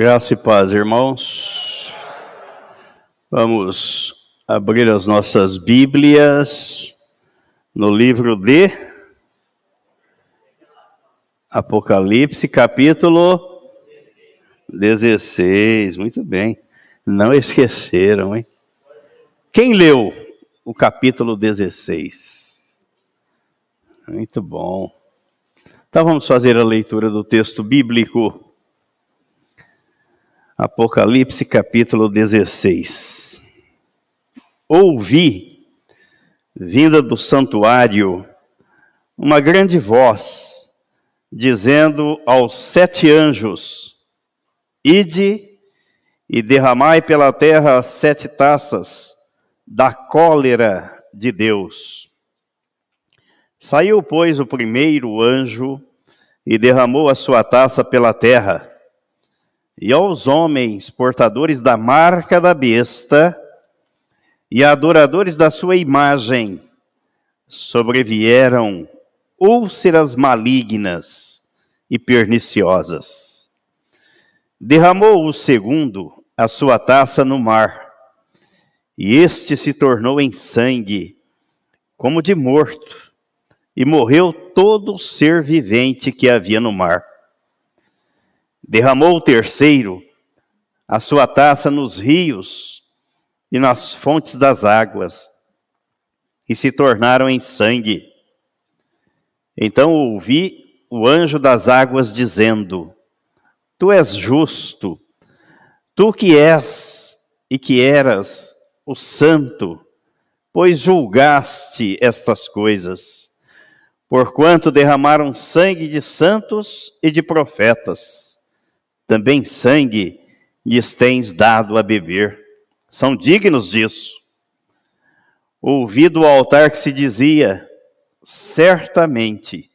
Graça e paz, irmãos. Vamos abrir as nossas Bíblias no livro de Apocalipse, capítulo 16. Muito bem. Não esqueceram, hein? Quem leu o capítulo 16? Muito bom. Então vamos fazer a leitura do texto bíblico. Apocalipse capítulo 16. Ouvi, vinda do santuário, uma grande voz, dizendo aos sete anjos: Ide e derramai pela terra as sete taças da cólera de Deus. Saiu, pois, o primeiro anjo e derramou a sua taça pela terra e aos homens portadores da marca da besta e adoradores da sua imagem sobrevieram úlceras malignas e perniciosas. Derramou o segundo a sua taça no mar, e este se tornou em sangue, como de morto, e morreu todo ser vivente que havia no mar. Derramou o terceiro a sua taça nos rios e nas fontes das águas, e se tornaram em sangue. Então ouvi o anjo das águas dizendo: Tu és justo, tu que és e que eras o santo, pois julgaste estas coisas, porquanto derramaram sangue de santos e de profetas também sangue lhes tens dado a beber. São dignos disso. Ouvi do altar que se dizia: Certamente,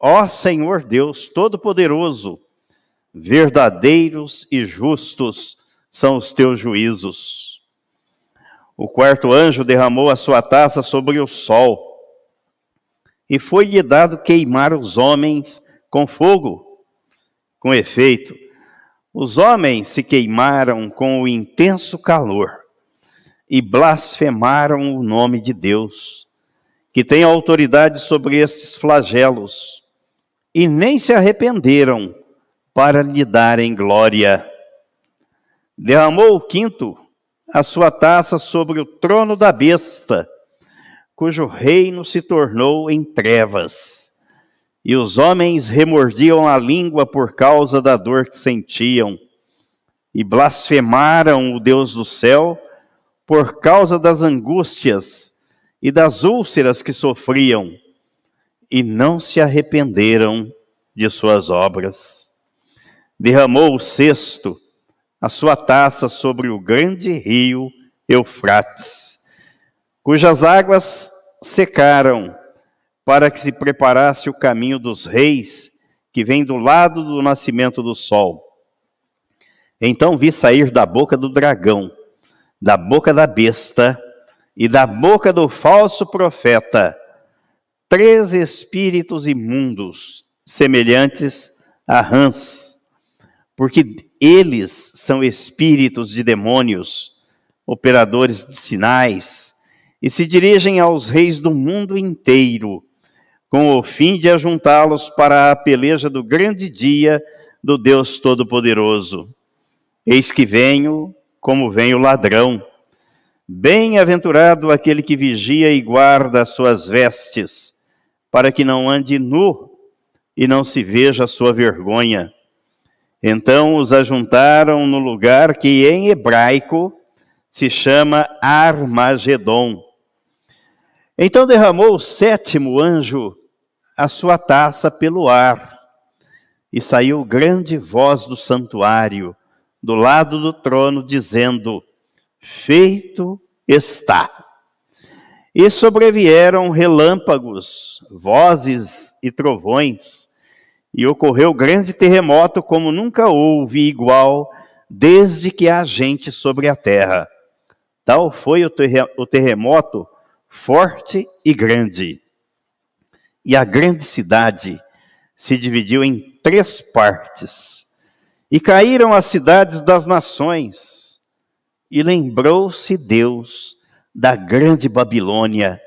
ó Senhor Deus Todo-Poderoso, verdadeiros e justos são os teus juízos. O quarto anjo derramou a sua taça sobre o sol, e foi-lhe dado queimar os homens com fogo. Com efeito, os homens se queimaram com o intenso calor e blasfemaram o nome de Deus, que tem autoridade sobre estes flagelos, e nem se arrependeram para lhe darem glória. Derramou o quinto a sua taça sobre o trono da besta, cujo reino se tornou em trevas e os homens remordiam a língua por causa da dor que sentiam, e blasfemaram o Deus do céu por causa das angústias e das úlceras que sofriam, e não se arrependeram de suas obras. Derramou o sexto a sua taça sobre o grande rio Eufrates, cujas águas secaram para que se preparasse o caminho dos reis que vem do lado do nascimento do sol. Então vi sair da boca do dragão, da boca da besta e da boca do falso profeta três espíritos imundos, semelhantes a rãs, porque eles são espíritos de demônios, operadores de sinais, e se dirigem aos reis do mundo inteiro com o fim de ajuntá-los para a peleja do grande dia do Deus Todo-Poderoso. Eis que venho como vem o ladrão. Bem-aventurado aquele que vigia e guarda as suas vestes, para que não ande nu e não se veja a sua vergonha. Então os ajuntaram no lugar que em hebraico se chama Armagedon. Então derramou o sétimo anjo a sua taça pelo ar, e saiu grande voz do santuário, do lado do trono, dizendo: Feito está. E sobrevieram relâmpagos, vozes e trovões, e ocorreu grande terremoto como nunca houve igual desde que há gente sobre a terra. Tal foi o terremoto forte e grande. E a grande cidade se dividiu em três partes, E caíram as cidades das nações, e lembrou-se Deus da grande Babilônia,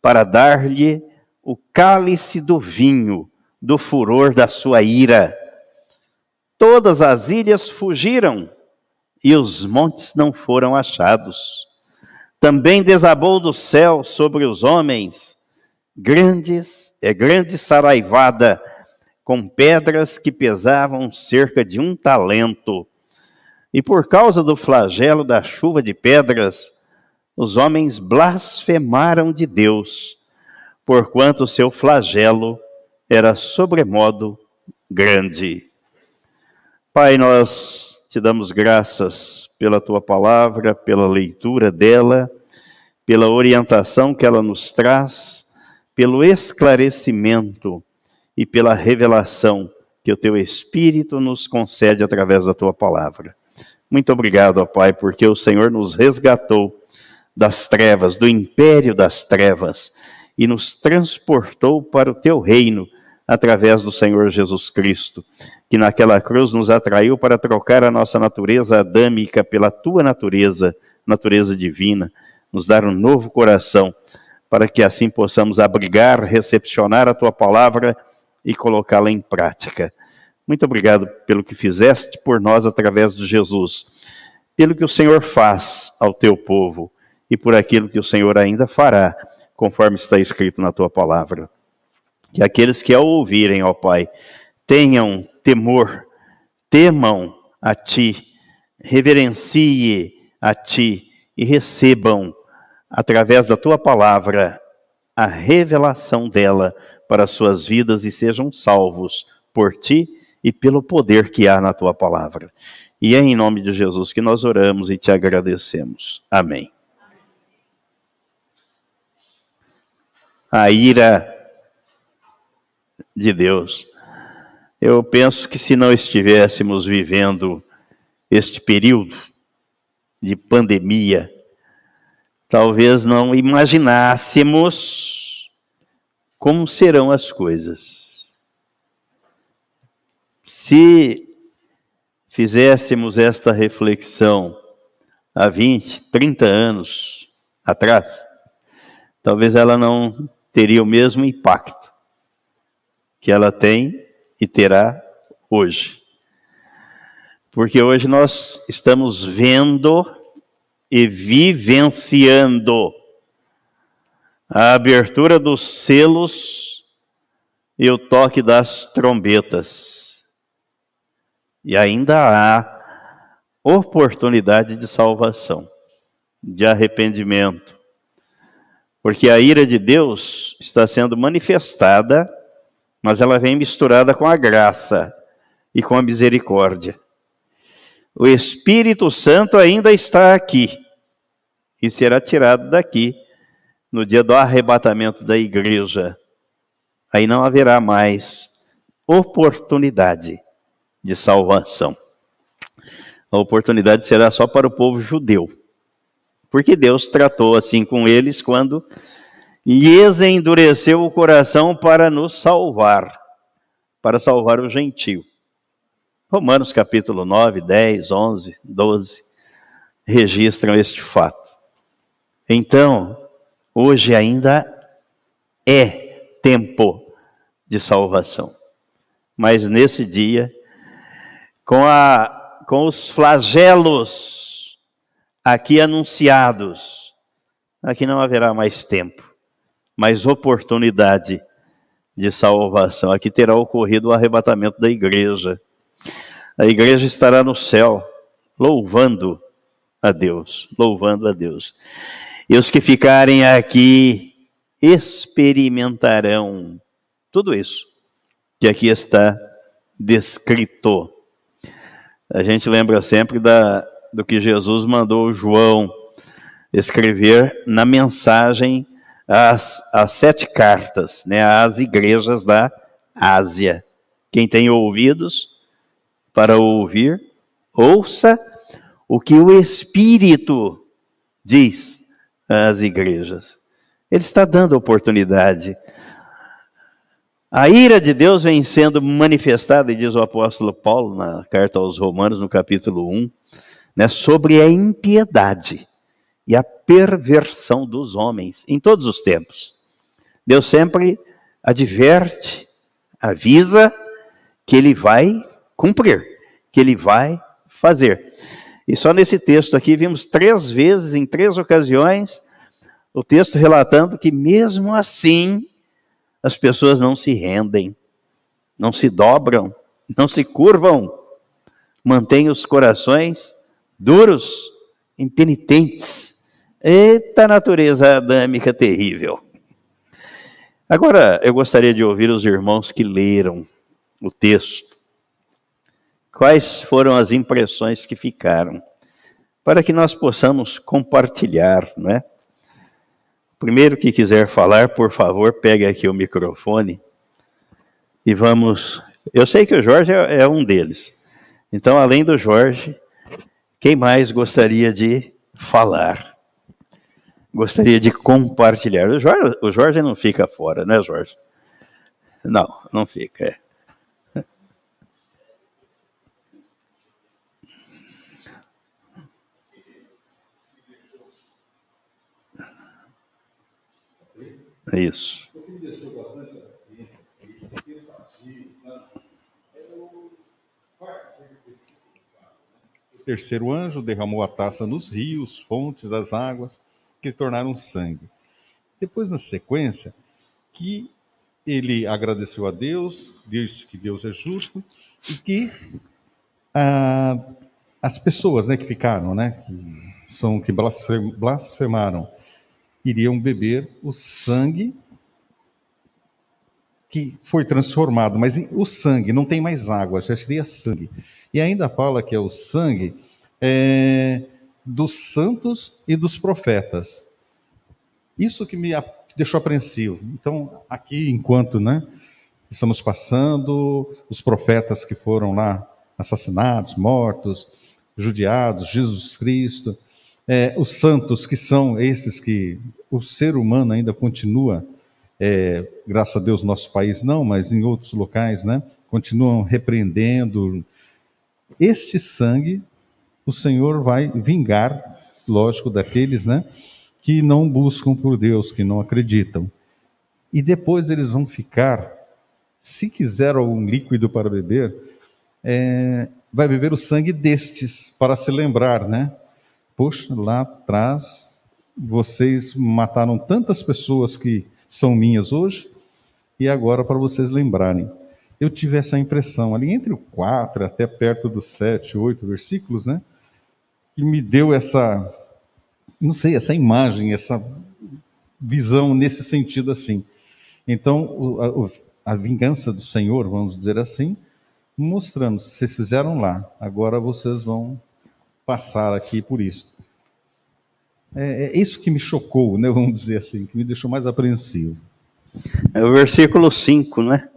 para dar-lhe o cálice do vinho, do furor da sua ira. Todas as ilhas fugiram, e os montes não foram achados. Também desabou do céu sobre os homens grandes, é grande saraivada, com pedras que pesavam cerca de um talento. E por causa do flagelo da chuva de pedras, os homens blasfemaram de Deus, porquanto seu flagelo era sobremodo grande. Pai, nós te damos graças pela tua palavra, pela leitura dela, pela orientação que ela nos traz, pelo esclarecimento e pela revelação que o teu Espírito nos concede através da tua palavra. Muito obrigado, ó Pai, porque o Senhor nos resgatou das trevas, do império das trevas, e nos transportou para o teu reino através do Senhor Jesus Cristo, que naquela cruz nos atraiu para trocar a nossa natureza adâmica pela tua natureza, natureza divina, nos dar um novo coração, para que assim possamos abrigar, recepcionar a tua palavra e colocá-la em prática. Muito obrigado pelo que fizeste por nós através de Jesus, pelo que o Senhor faz ao teu povo e por aquilo que o Senhor ainda fará, conforme está escrito na tua palavra. Que aqueles que ao ouvirem, ó Pai, tenham temor, temam a Ti, reverencie a Ti e recebam, através da Tua palavra, a revelação dela para as suas vidas e sejam salvos por Ti e pelo poder que há na Tua palavra. E é em nome de Jesus que nós oramos e te agradecemos. Amém. A ira de Deus. Eu penso que se não estivéssemos vivendo este período de pandemia, talvez não imaginássemos como serão as coisas. Se fizéssemos esta reflexão há 20, 30 anos atrás, talvez ela não teria o mesmo impacto que ela tem e terá hoje. Porque hoje nós estamos vendo e vivenciando a abertura dos selos e o toque das trombetas. E ainda há oportunidade de salvação, de arrependimento. Porque a ira de Deus está sendo manifestada mas ela vem misturada com a graça e com a misericórdia. O Espírito Santo ainda está aqui e será tirado daqui no dia do arrebatamento da igreja. Aí não haverá mais oportunidade de salvação. A oportunidade será só para o povo judeu. Porque Deus tratou assim com eles quando lhes endureceu o coração para nos salvar, para salvar o gentio. Romanos capítulo 9, 10, 11, 12 registram este fato. Então, hoje ainda é tempo de salvação. Mas nesse dia, com, a, com os flagelos aqui anunciados, aqui não haverá mais tempo mais oportunidade de salvação. Aqui terá ocorrido o arrebatamento da igreja. A igreja estará no céu, louvando a Deus, louvando a Deus. E os que ficarem aqui experimentarão tudo isso que aqui está descrito. A gente lembra sempre da, do que Jesus mandou João escrever na mensagem as, as sete cartas né, às igrejas da Ásia. Quem tem ouvidos para ouvir, ouça o que o Espírito diz às igrejas. Ele está dando oportunidade. A ira de Deus vem sendo manifestada, e diz o apóstolo Paulo na carta aos Romanos, no capítulo 1, né, sobre a impiedade e a perversão dos homens em todos os tempos. Deus sempre adverte, avisa que ele vai cumprir, que ele vai fazer. E só nesse texto aqui vimos três vezes, em três ocasiões, o texto relatando que mesmo assim as pessoas não se rendem, não se dobram, não se curvam, mantêm os corações duros, impenitentes. Eita natureza adâmica terrível. Agora, eu gostaria de ouvir os irmãos que leram o texto. Quais foram as impressões que ficaram? Para que nós possamos compartilhar, não é? Primeiro que quiser falar, por favor, pegue aqui o microfone e vamos. Eu sei que o Jorge é, é um deles. Então, além do Jorge, quem mais gostaria de falar? gostaria de compartilhar. O Jorge, o Jorge não fica fora, né, Jorge? Não, não fica. É. Isso. O que me deixou bastante pensativo, sabe? É o O terceiro anjo derramou a taça nos rios, fontes das águas que tornaram sangue. Depois, na sequência, que ele agradeceu a Deus, disse que Deus é justo e que ah, as pessoas, né, que ficaram, né, que são que blasfemaram, iriam beber o sangue que foi transformado, mas o sangue não tem mais água, já seria sangue. E ainda fala que é o sangue é, dos santos e dos profetas. Isso que me deixou apreensivo. Então, aqui, enquanto né, estamos passando, os profetas que foram lá assassinados, mortos, judiados, Jesus Cristo, é, os santos que são esses que o ser humano ainda continua, é, graças a Deus, nosso país não, mas em outros locais, né, continuam repreendendo. Este sangue o Senhor vai vingar, lógico, daqueles né, que não buscam por Deus, que não acreditam. E depois eles vão ficar, se quiser algum líquido para beber, é, vai beber o sangue destes, para se lembrar, né? Poxa, lá atrás vocês mataram tantas pessoas que são minhas hoje, e agora para vocês lembrarem. Eu tive essa impressão ali entre o 4 até perto dos 7, 8 versículos, né? que me deu essa, não sei, essa imagem, essa visão nesse sentido assim. Então, a, a vingança do Senhor, vamos dizer assim, mostrando, vocês fizeram lá, agora vocês vão passar aqui por isso. É, é, isso que me chocou, né, vamos dizer assim, que me deixou mais apreensivo. É o versículo 5, né?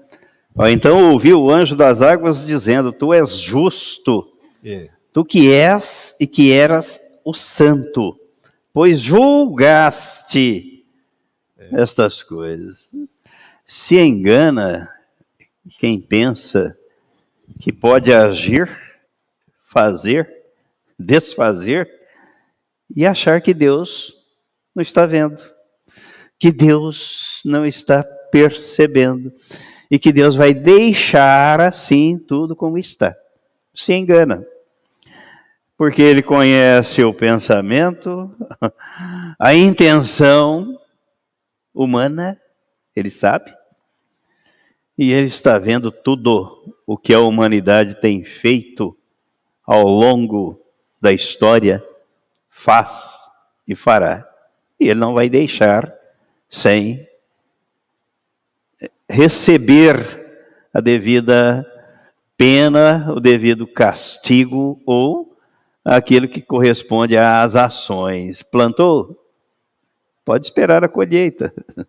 Então ouviu o anjo das águas dizendo: Tu és justo. É tu que és e que eras o santo, pois julgaste estas coisas. Se engana quem pensa que pode agir, fazer, desfazer e achar que Deus não está vendo, que Deus não está percebendo e que Deus vai deixar assim tudo como está. Se engana porque ele conhece o pensamento, a intenção humana, ele sabe, e ele está vendo tudo o que a humanidade tem feito ao longo da história, faz e fará. E ele não vai deixar sem receber a devida pena, o devido castigo ou aquilo que corresponde às ações. Plantou? Pode esperar a colheita.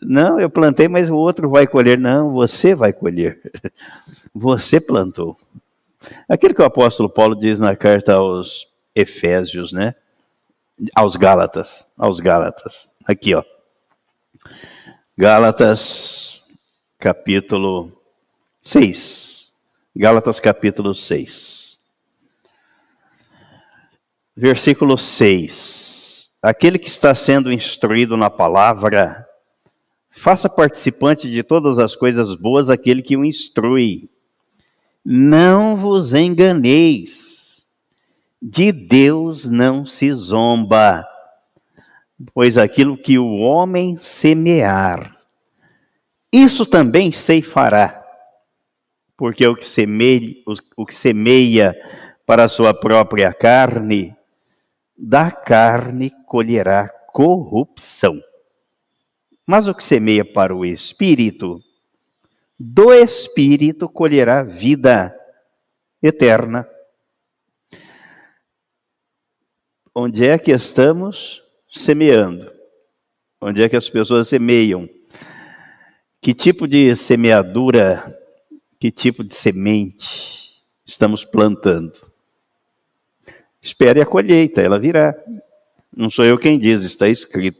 Não, eu plantei, mas o outro vai colher. Não, você vai colher. Você plantou. Aquilo que o apóstolo Paulo diz na carta aos Efésios, né? Aos Gálatas, aos Gálatas. Aqui, ó. Gálatas capítulo 6. Gálatas, capítulo 6. Versículo 6. Aquele que está sendo instruído na palavra, faça participante de todas as coisas boas aquele que o instrui. Não vos enganeis, de Deus não se zomba, pois aquilo que o homem semear, isso também ceifará, porque o que semeia, o que semeia para a sua própria carne, da carne colherá corrupção. Mas o que semeia para o espírito, do espírito colherá vida eterna. Onde é que estamos semeando? Onde é que as pessoas semeiam? Que tipo de semeadura, que tipo de semente estamos plantando? Espere a colheita, ela virá. Não sou eu quem diz, está escrito.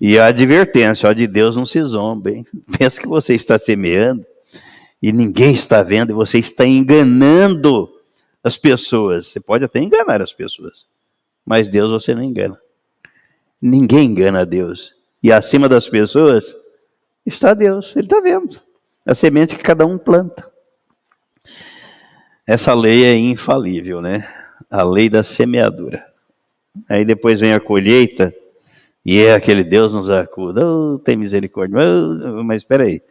E a advertência, ó, de Deus não se zomba, hein? Pensa que você está semeando e ninguém está vendo e você está enganando as pessoas. Você pode até enganar as pessoas, mas Deus você não engana. Ninguém engana a Deus. E acima das pessoas está Deus, Ele está vendo. A semente que cada um planta. Essa lei é infalível, né? A lei da semeadura. Aí depois vem a colheita e é aquele Deus nos acuda, oh, tem misericórdia. Mas espera aí,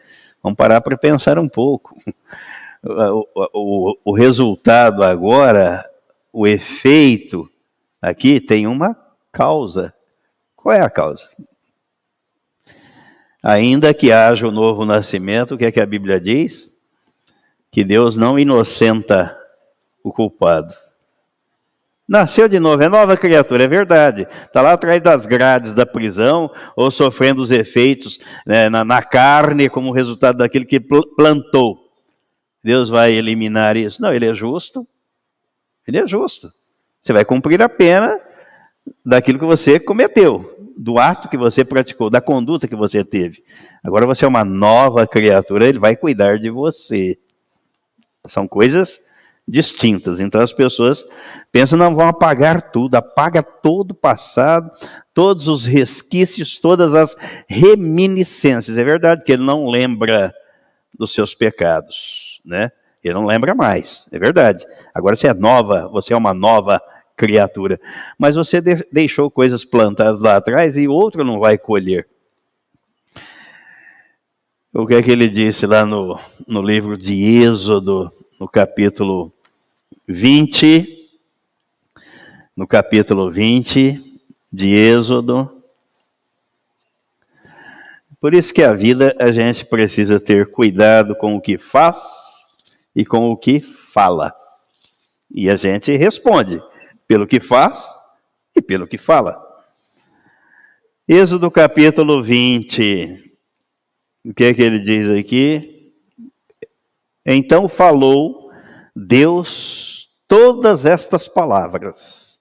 vamos parar para pensar um pouco. O, o, o resultado agora, o efeito aqui tem uma causa. Qual é a causa? Ainda que haja o novo nascimento, o que é que a Bíblia diz? Que Deus não inocenta o culpado. Nasceu de novo, é nova criatura, é verdade. Está lá atrás das grades da prisão, ou sofrendo os efeitos né, na, na, carne, como resultado daquilo que plantou. Deus vai eliminar isso. Não, ele é justo. Ele é justo. Você vai cumprir a pena daquilo que você cometeu, do ato que você praticou, da conduta que você teve. Agora você é uma nova criatura, ele vai cuidar de você. São coisas distintas. Então as pessoas pensam, não, vão apagar tudo, apaga todo o passado, todos os resquícios, todas as reminiscências. É verdade que ele não lembra dos seus pecados, né? Ele não lembra mais, é verdade. Agora você é nova, você é uma nova criatura. Mas você de deixou coisas plantadas lá atrás e outro não vai colher. O que é que ele disse lá no, no livro de Êxodo, no capítulo 20, no capítulo 20 de Êxodo. Por isso que a vida a gente precisa ter cuidado com o que faz e com o que fala. E a gente responde pelo que faz e pelo que fala. Êxodo capítulo 20. O que é que ele diz aqui? Então falou Deus todas estas palavras: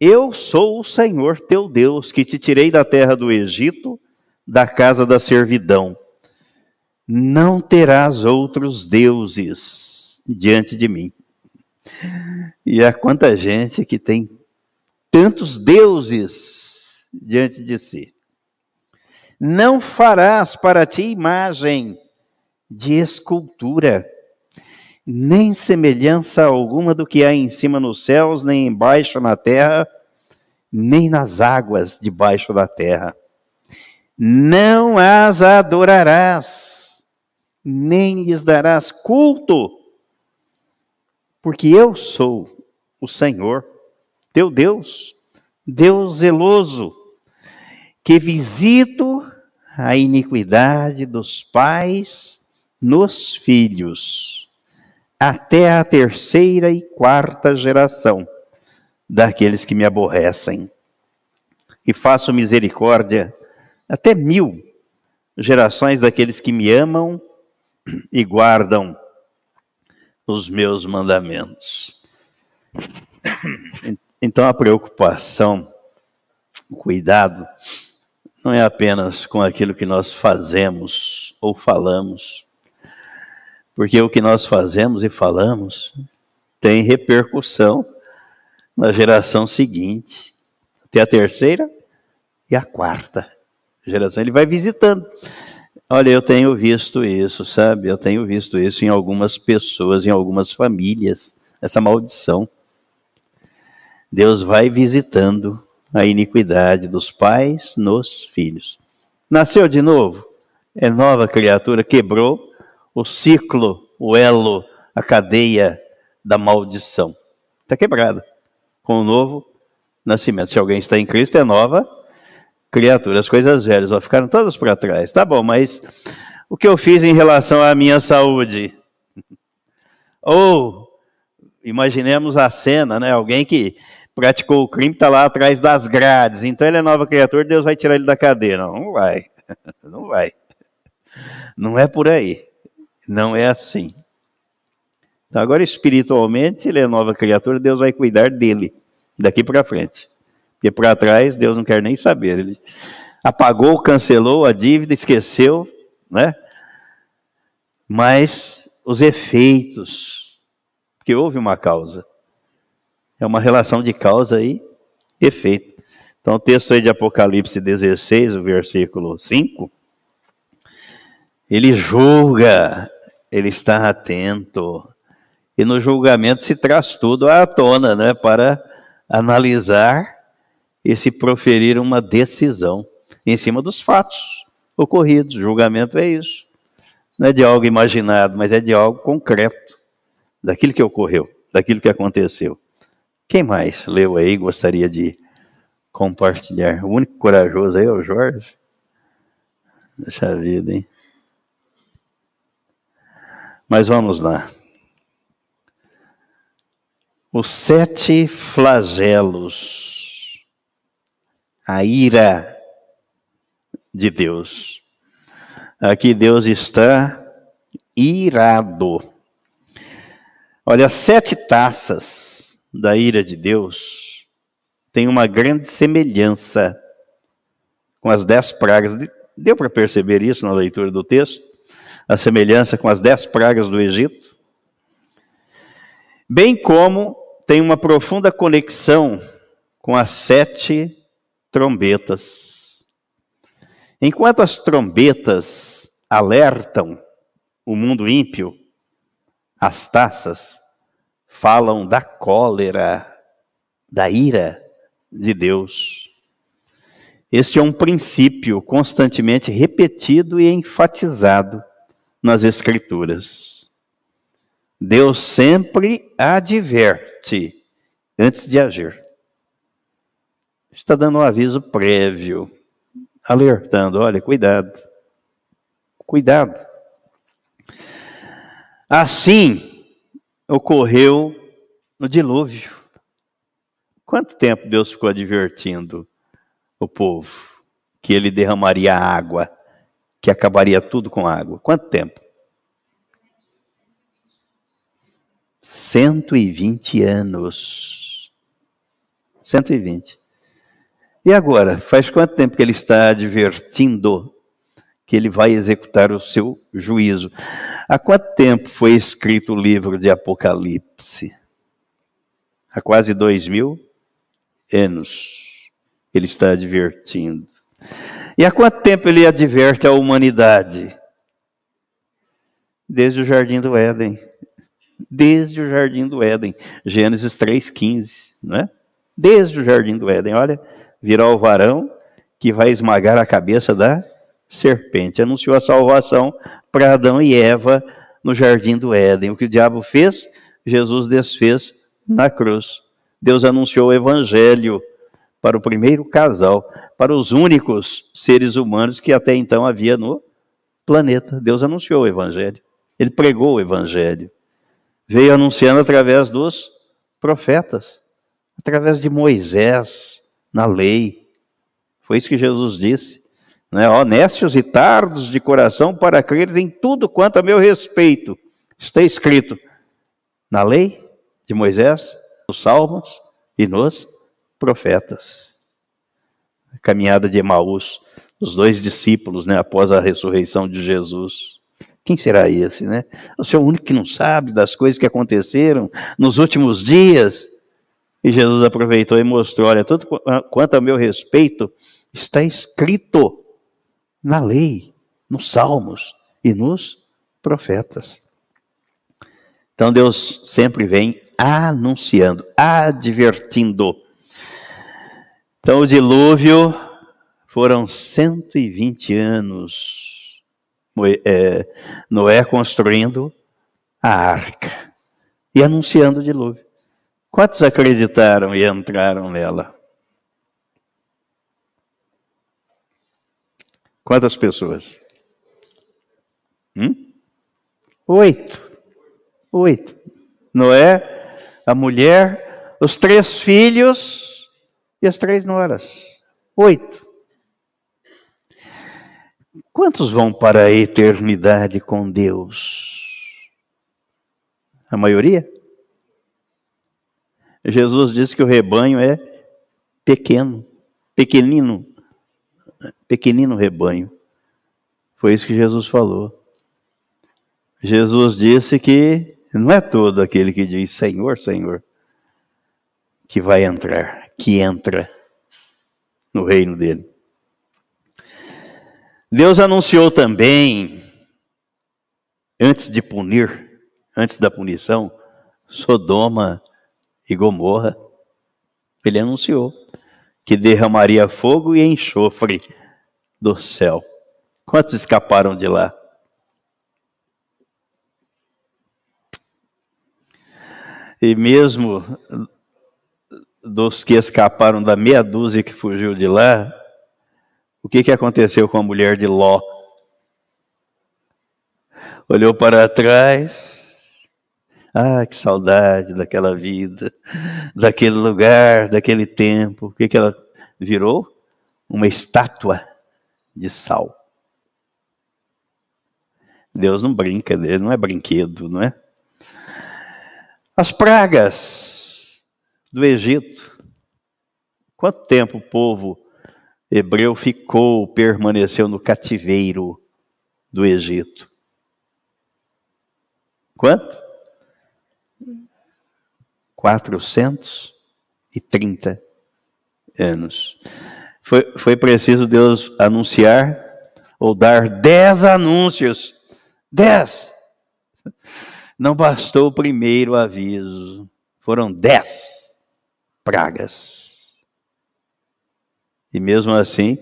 Eu sou o Senhor teu Deus, que te tirei da terra do Egito, da casa da servidão. Não terás outros deuses diante de mim. E há quanta gente que tem tantos deuses diante de si. Não farás para ti imagem de escultura nem semelhança alguma do que há em cima nos céus, nem embaixo na terra, nem nas águas debaixo da terra. Não as adorarás, nem lhes darás culto, porque eu sou o Senhor, teu Deus, Deus zeloso, que visito a iniquidade dos pais nos filhos até a terceira e quarta geração daqueles que me aborrecem. E faço misericórdia até mil gerações daqueles que me amam e guardam os meus mandamentos. Então a preocupação, o cuidado, não é apenas com aquilo que nós fazemos ou falamos. Porque o que nós fazemos e falamos tem repercussão na geração seguinte, até a terceira e a quarta geração. Ele vai visitando. Olha, eu tenho visto isso, sabe? Eu tenho visto isso em algumas pessoas, em algumas famílias, essa maldição. Deus vai visitando a iniquidade dos pais nos filhos. Nasceu de novo, é nova criatura, quebrou o ciclo, o elo, a cadeia da maldição. Está quebrada com o novo nascimento. Se alguém está em Cristo, é nova criatura. As coisas velhas ó, ficaram todas para trás. Tá bom, mas o que eu fiz em relação à minha saúde? Ou, imaginemos a cena, né? Alguém que praticou o crime está lá atrás das grades. Então ele é nova criatura, Deus vai tirar ele da cadeia. Não, não vai. Não vai. Não é por aí. Não é assim. Então, agora, espiritualmente, ele é nova criatura, Deus vai cuidar dele daqui para frente. Porque para trás, Deus não quer nem saber. Ele apagou, cancelou a dívida, esqueceu, né? Mas os efeitos, porque houve uma causa. É uma relação de causa e efeito. Então, o texto aí de Apocalipse 16, o versículo 5, ele julga, ele está atento. E no julgamento se traz tudo à tona, né, para analisar e se proferir uma decisão em cima dos fatos ocorridos. Julgamento é isso. Não é de algo imaginado, mas é de algo concreto, daquilo que ocorreu, daquilo que aconteceu. Quem mais leu aí gostaria de compartilhar? O único corajoso aí é o Jorge. Deixa a vida, hein? Mas vamos lá. Os sete flagelos. A ira de Deus. Aqui Deus está irado. Olha, sete taças da ira de Deus tem uma grande semelhança com as dez pragas. Deu para perceber isso na leitura do texto? A semelhança com as dez pragas do Egito? Bem como tem uma profunda conexão com as sete trombetas. Enquanto as trombetas alertam o mundo ímpio, as taças falam da cólera, da ira de Deus. Este é um princípio constantemente repetido e enfatizado nas Escrituras. Deus sempre adverte antes de agir. Está dando um aviso prévio, alertando: olha, cuidado, cuidado. Assim, ocorreu no dilúvio. Quanto tempo Deus ficou advertindo o povo que ele derramaria água, que acabaria tudo com água? Quanto tempo? 120 anos. 120. E agora, faz quanto tempo que ele está advertindo que ele vai executar o seu juízo? Há quanto tempo foi escrito o livro de Apocalipse? Há quase dois mil anos. Ele está advertindo. E há quanto tempo ele adverte a humanidade? Desde o jardim do Éden. Desde o jardim do Éden. Gênesis 3,15, não é? Desde o jardim do Éden. Olha, virá o varão que vai esmagar a cabeça da serpente. Anunciou a salvação para Adão e Eva no jardim do Éden. O que o diabo fez, Jesus desfez na cruz. Deus anunciou o evangelho para o primeiro casal, para os únicos seres humanos que até então havia no planeta. Deus anunciou o evangelho. Ele pregou o evangelho. Veio anunciando através dos profetas, através de Moisés, na lei. Foi isso que Jesus disse né, honestos e tardos de coração para creres em tudo quanto a meu respeito está escrito na lei de Moisés, nos Salmos e nos profetas. A caminhada de Emaús, os dois discípulos, né, após a ressurreição de Jesus. Quem será esse, né? Senhor é o único que não sabe das coisas que aconteceram nos últimos dias. E Jesus aproveitou e mostrou: olha, tudo quanto ao meu respeito está escrito na lei, nos salmos e nos profetas. Então Deus sempre vem anunciando, advertindo. Então o dilúvio foram 120 anos é, Noé construindo a arca e anunciando o dilúvio. Quantos acreditaram e entraram nela? Quantas pessoas? Hum? Oito. Oito. Noé, a mulher, os três filhos e as três noras. Oito. Quantos vão para a eternidade com Deus? A maioria? Jesus disse que o rebanho é pequeno, pequenino, pequenino rebanho. Foi isso que Jesus falou. Jesus disse que não é todo aquele que diz Senhor, Senhor, que vai entrar, que entra no reino dele. Deus anunciou também, antes de punir, antes da punição, Sodoma e Gomorra. Ele anunciou que derramaria fogo e enxofre do céu. Quantos escaparam de lá? E mesmo dos que escaparam da meia dúzia que fugiu de lá, o que, que aconteceu com a mulher de Ló? Olhou para trás. Ah, que saudade daquela vida, daquele lugar, daquele tempo. O que, que ela virou? Uma estátua de sal. Deus não brinca, ele não é brinquedo, não é? As pragas do Egito. Quanto tempo o povo hebreu ficou, permaneceu no cativeiro do Egito. Quanto? 430 anos. Foi, foi preciso Deus anunciar ou dar dez anúncios. Dez! Não bastou o primeiro aviso. Foram dez pragas. E mesmo assim,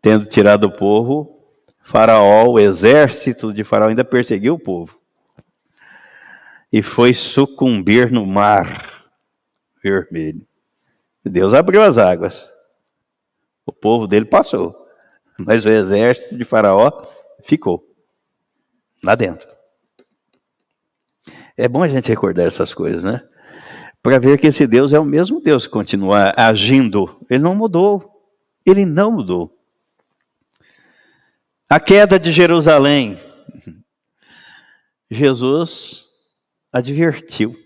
tendo tirado o povo, Faraó, o exército de Faraó ainda perseguiu o povo. E foi sucumbir no mar vermelho. Deus abriu as águas. O povo dele passou. Mas o exército de Faraó ficou lá dentro. É bom a gente recordar essas coisas, né? Para ver que esse Deus é o mesmo Deus que continua agindo. Ele não mudou. Ele não mudou. A queda de Jerusalém. Jesus advertiu.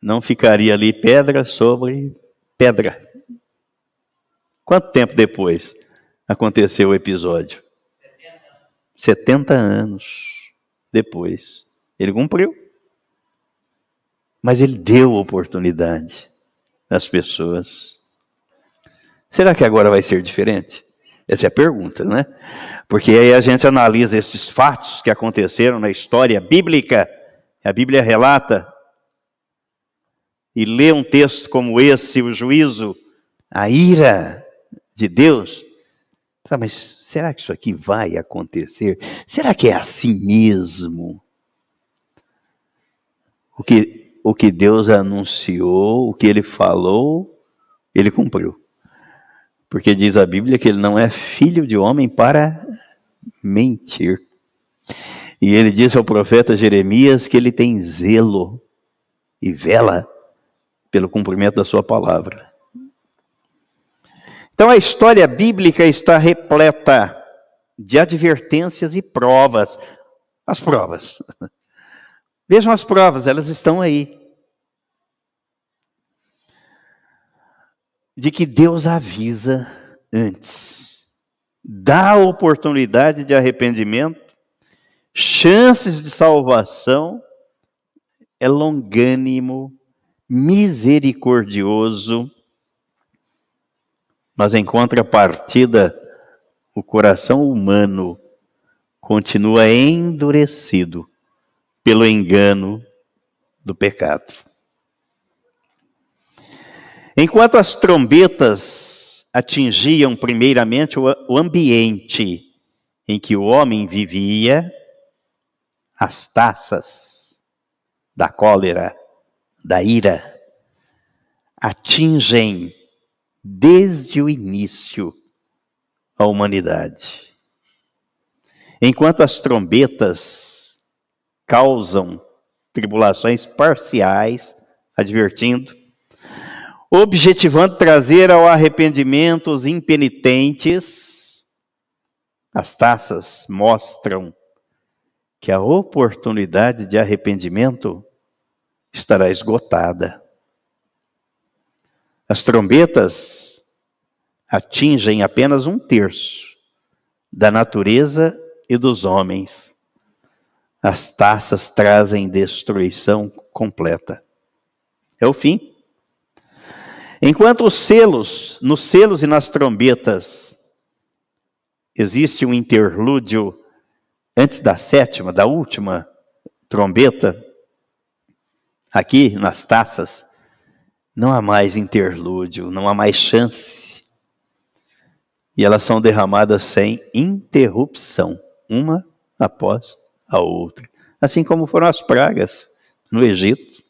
Não ficaria ali pedra sobre pedra. Quanto tempo depois aconteceu o episódio? 70 anos depois. Ele cumpriu. Mas ele deu oportunidade às pessoas. Será que agora vai ser diferente? Essa é a pergunta, né? Porque aí a gente analisa esses fatos que aconteceram na história bíblica, a Bíblia relata, e lê um texto como esse, o juízo, a ira de Deus. Mas será que isso aqui vai acontecer? Será que é assim mesmo? O que, o que Deus anunciou, o que ele falou, ele cumpriu. Porque diz a Bíblia que ele não é filho de homem para mentir. E ele disse ao profeta Jeremias que ele tem zelo e vela pelo cumprimento da sua palavra. Então a história bíblica está repleta de advertências e provas. As provas. Vejam as provas, elas estão aí. de que Deus avisa antes dá oportunidade de arrependimento, chances de salvação, é longânimo, misericordioso, mas em contrapartida, o coração humano continua endurecido pelo engano do pecado. Enquanto as trombetas atingiam primeiramente o ambiente em que o homem vivia, as taças da cólera, da ira, atingem desde o início a humanidade. Enquanto as trombetas causam tribulações parciais, advertindo, objetivando trazer ao arrependimento os impenitentes, as taças mostram que a oportunidade de arrependimento estará esgotada. As trombetas atingem apenas um terço da natureza e dos homens. As taças trazem destruição completa. É o fim. Enquanto os selos, nos selos e nas trombetas, existe um interlúdio antes da sétima, da última trombeta, aqui nas taças, não há mais interlúdio, não há mais chance. E elas são derramadas sem interrupção, uma após a outra. Assim como foram as pragas no Egito.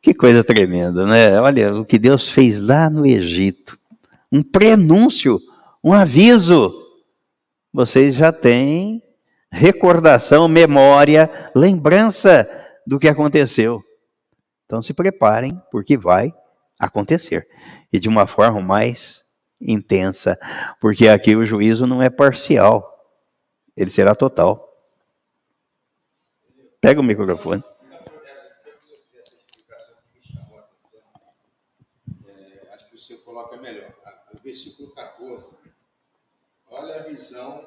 Que coisa tremenda, né? Olha o que Deus fez lá no Egito. Um prenúncio, um aviso. Vocês já têm recordação, memória, lembrança do que aconteceu. Então se preparem, porque vai acontecer. E de uma forma mais intensa, porque aqui o juízo não é parcial, ele será total. Pega o microfone. coloca melhor. O versículo 14. Olha a visão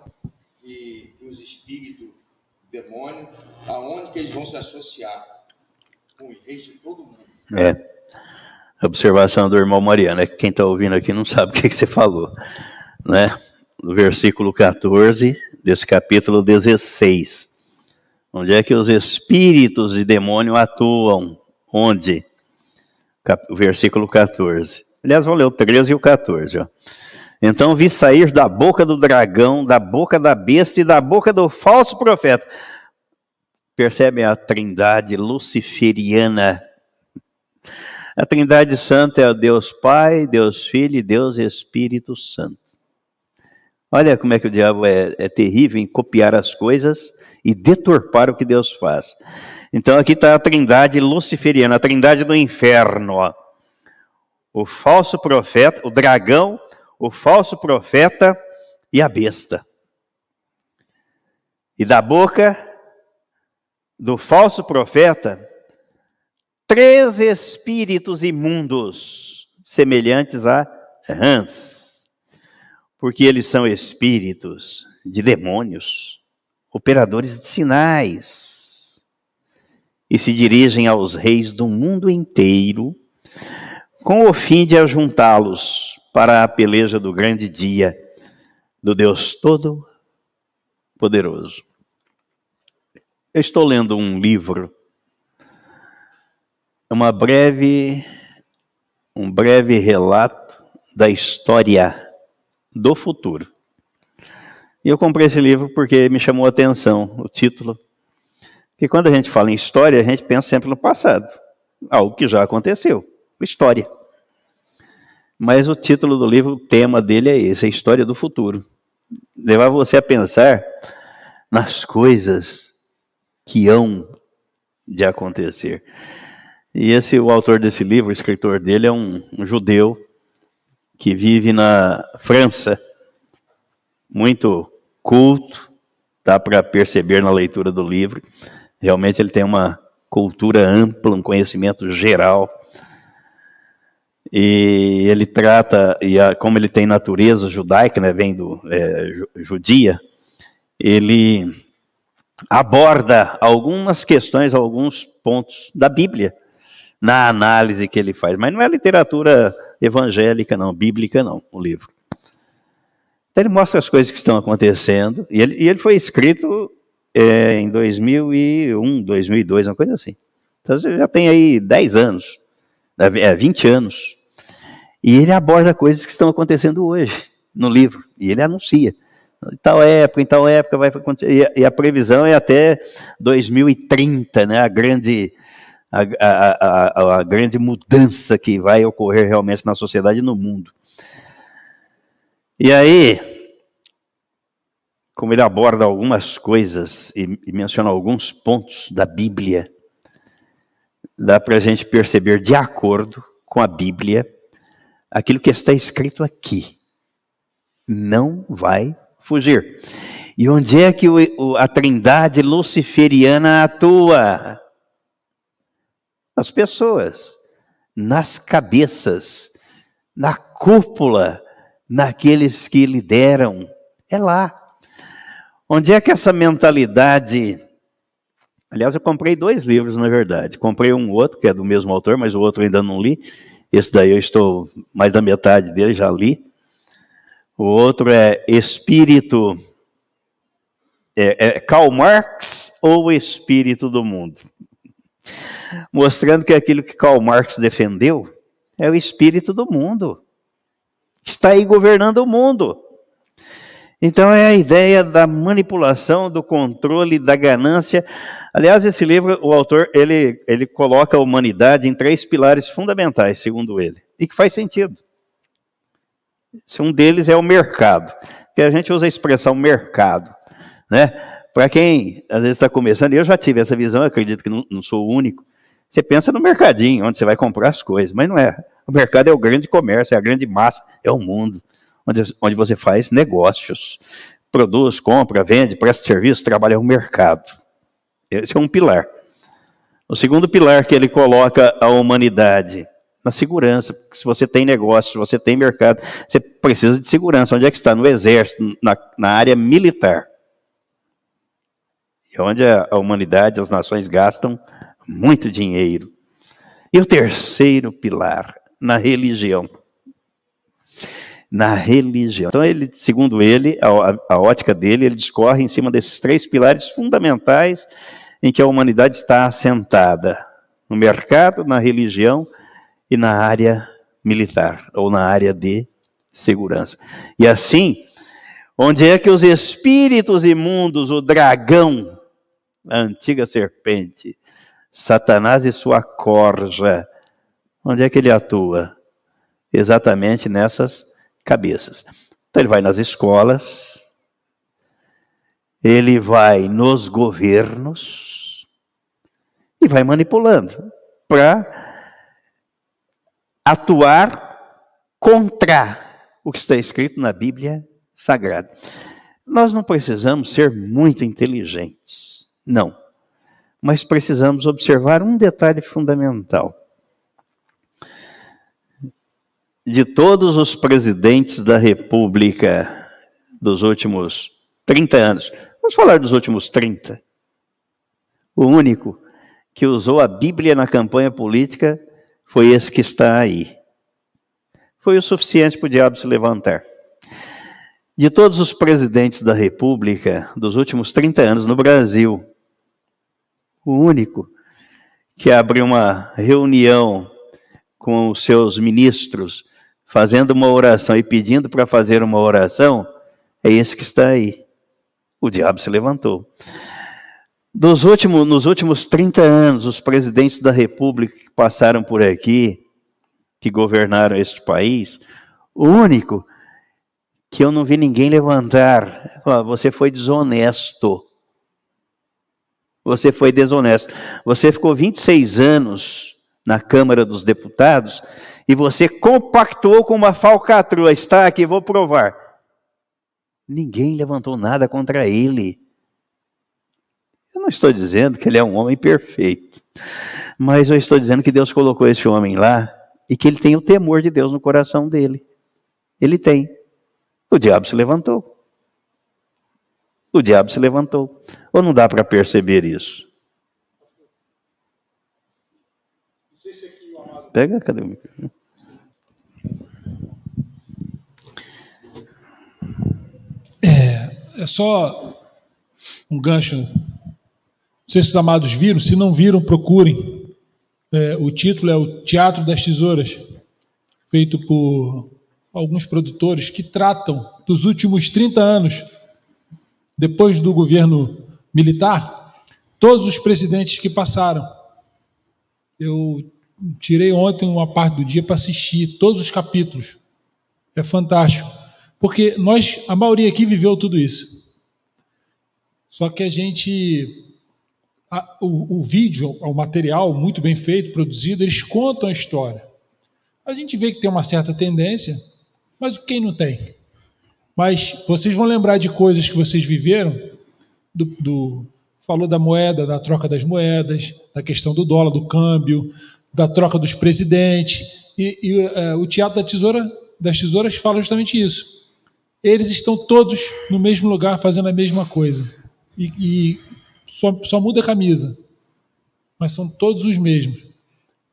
que os espíritos demônio, aonde que eles vão se associar com os reis de todo mundo. É. Observação do irmão Mariano, é que quem está ouvindo aqui não sabe o que, que você falou. Né? No versículo 14 desse capítulo 16. Onde é que os espíritos de demônio atuam? Onde? O versículo 14. Aliás, vou ler o 13 e o 14. Ó. Então vi sair da boca do dragão, da boca da besta e da boca do falso profeta. Percebem a trindade luciferiana? A trindade santa é o Deus Pai, Deus Filho e Deus Espírito Santo. Olha como é que o diabo é, é terrível em copiar as coisas e deturpar o que Deus faz. Então aqui está a trindade luciferiana, a trindade do inferno. Ó o falso profeta, o dragão, o falso profeta e a besta. E da boca do falso profeta, três espíritos imundos, semelhantes a rãs, porque eles são espíritos de demônios, operadores de sinais, e se dirigem aos reis do mundo inteiro com o fim de ajuntá-los para a peleja do grande dia do Deus Todo-Poderoso. Eu estou lendo um livro, uma breve, um breve relato da história do futuro. E eu comprei esse livro porque me chamou a atenção o título. Porque quando a gente fala em história, a gente pensa sempre no passado, algo que já aconteceu história. Mas o título do livro, o tema dele é esse, a história do futuro. Levar você a pensar nas coisas que hão de acontecer. E esse, o autor desse livro, o escritor dele, é um, um judeu que vive na França, muito culto, dá para perceber na leitura do livro. Realmente ele tem uma cultura ampla, um conhecimento geral E ele trata, e a, como ele tem natureza judaica, né, vem do é, judia, ele aborda algumas questões, alguns pontos da Bíblia na análise que ele faz. Mas não é literatura evangélica, não, bíblica, não, o livro. Então ele mostra as coisas que estão acontecendo, e ele, e ele foi escrito é, em 2001, 2002, uma coisa assim. Então já tem aí 10 anos, é, 20 anos. E ele aborda coisas que estão acontecendo hoje no livro, e ele anuncia. Em tal época, em tal época vai acontecer. E a previsão é até 2030, né? A grande, a, a, a, a grande mudança que vai ocorrer realmente na sociedade e no mundo. E aí, como ele aborda algumas coisas e, e menciona alguns pontos da Bíblia, dá para a gente perceber, de acordo com a Bíblia, aquilo que está escrito aqui não vai fugir. E onde é que o, a trindade luciferiana atua? Nas pessoas, nas cabeças, na cúpula, naqueles que lideram. É lá. Onde é que essa mentalidade. Aliás, eu comprei dois livros, na verdade. Comprei um outro, que é do mesmo autor, mas o outro ainda não li. Esse daí eu estou mais da metade dele, já li. O outro é Espírito. É, é Karl Marx ou Espírito do Mundo? Mostrando que aquilo que Karl Marx defendeu é o espírito do mundo. Está aí governando o mundo. Então é a ideia da manipulação, do controle, da ganância. Aliás, esse livro, o autor, ele, ele coloca a humanidade em três pilares fundamentais, segundo ele, e que faz sentido. Um deles é o mercado, que a gente usa a expressão mercado, né? Para quem às vezes está começando, eu já tive essa visão, acredito que não, não sou o único. Você pensa no mercadinho, onde você vai comprar as coisas, mas não é. O mercado é o grande comércio, é a grande massa, é o mundo, onde, onde você faz negócios, produz, compra, vende, presta serviço, trabalha no mercado. Esse é um pilar. O segundo pilar que ele coloca a humanidade na segurança. Se você tem negócio, se você tem mercado, você precisa de segurança. Onde é que está? No exército, na, na área militar. É onde a, a humanidade, as nações gastam muito dinheiro. E o terceiro pilar, na religião. Na religião. Então, ele, segundo ele, a, a ótica dele, ele discorre em cima desses três pilares fundamentais em que a humanidade está assentada: no mercado, na religião e na área militar, ou na área de segurança. E assim, onde é que os espíritos imundos, o dragão, a antiga serpente, Satanás e sua corja, onde é que ele atua? Exatamente nessas cabeças. Então ele vai nas escolas, ele vai nos governos e vai manipulando para atuar contra o que está escrito na Bíblia Sagrada. Nós não precisamos ser muito inteligentes, não. Mas precisamos observar um detalhe fundamental. De todos os presidentes da República dos últimos 30 anos, vamos falar dos últimos 30. O único que usou a Bíblia na campanha política foi esse que está aí. Foi o suficiente para o diabo se levantar. De todos os presidentes da República dos últimos 30 anos no Brasil, o único que abriu uma reunião com os seus ministros, fazendo uma oração e pedindo para fazer uma oração, é esse que está aí. O diabo se levantou. Dos últimos, nos últimos 30 anos, os presidentes da República que passaram por aqui, que governaram este país, o único que eu não vi ninguém levantar, você foi desonesto. Você foi desonesto. Você ficou 26 anos na Câmara dos Deputados e você compactuou com uma falcatrua. Está aqui, vou provar. Ninguém levantou nada contra ele não estou dizendo que ele é um homem perfeito, mas eu estou dizendo que Deus colocou esse homem lá e que ele tem o temor de Deus no coração dele. Ele tem. O diabo se levantou. O diabo se levantou. Ou não dá para perceber isso? Pega, cadê o? É, é só um gancho. Não sei se os amados viram, se não viram, procurem. É, o título é O Teatro das Tesouras, feito por alguns produtores que tratam dos últimos 30 anos, depois do governo militar, todos os presidentes que passaram. Eu tirei ontem uma parte do dia para assistir todos os capítulos. É fantástico. Porque nós, a maioria aqui viveu tudo isso. Só que a gente. A, o, o vídeo, o material muito bem feito, produzido, eles contam a história. A gente vê que tem uma certa tendência, mas quem não tem? Mas vocês vão lembrar de coisas que vocês viveram, do, do, falou da moeda, da troca das moedas, da questão do dólar, do câmbio, da troca dos presidentes. E, e uh, o Teatro da Tesoura, das Tesouras fala justamente isso. Eles estão todos no mesmo lugar fazendo a mesma coisa. E, e só, só muda a camisa. Mas são todos os mesmos.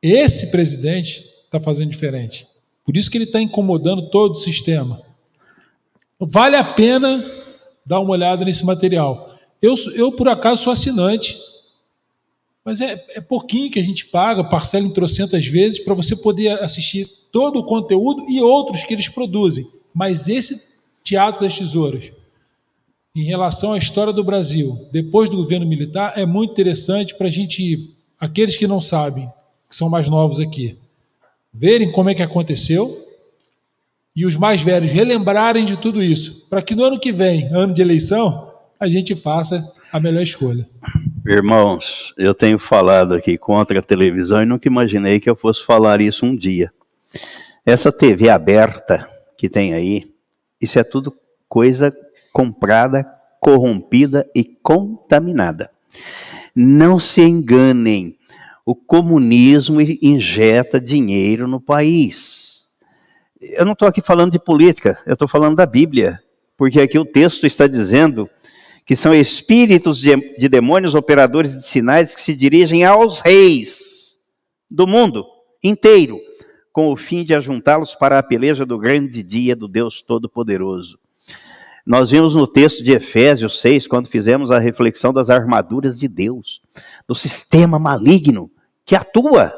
Esse presidente está fazendo diferente. Por isso que ele está incomodando todo o sistema. Vale a pena dar uma olhada nesse material. Eu, eu por acaso, sou assinante mas é, é pouquinho que a gente paga, parcela em trocentas vezes, para você poder assistir todo o conteúdo e outros que eles produzem. Mas esse Teatro das Tesouras, em relação à história do Brasil, depois do governo militar, é muito interessante para a gente, aqueles que não sabem, que são mais novos aqui, verem como é que aconteceu e os mais velhos relembrarem de tudo isso, para que no ano que vem, ano de eleição, a gente faça a melhor escolha. Irmãos, eu tenho falado aqui contra a televisão e nunca imaginei que eu fosse falar isso um dia. Essa TV aberta que tem aí, isso é tudo coisa comprada, corrompida e contaminada. Não se enganem, o comunismo injeta dinheiro no país. Eu não estou aqui falando de política, eu estou falando da Bíblia, porque aqui o texto está dizendo que são espíritos de, de demônios operadores de sinais que se dirigem aos reis do mundo inteiro, com o fim de ajuntá-los para a peleja do grande dia do Deus Todo-Poderoso. Nós vimos no texto de Efésios 6, quando fizemos a reflexão das armaduras de Deus, do sistema maligno que atua.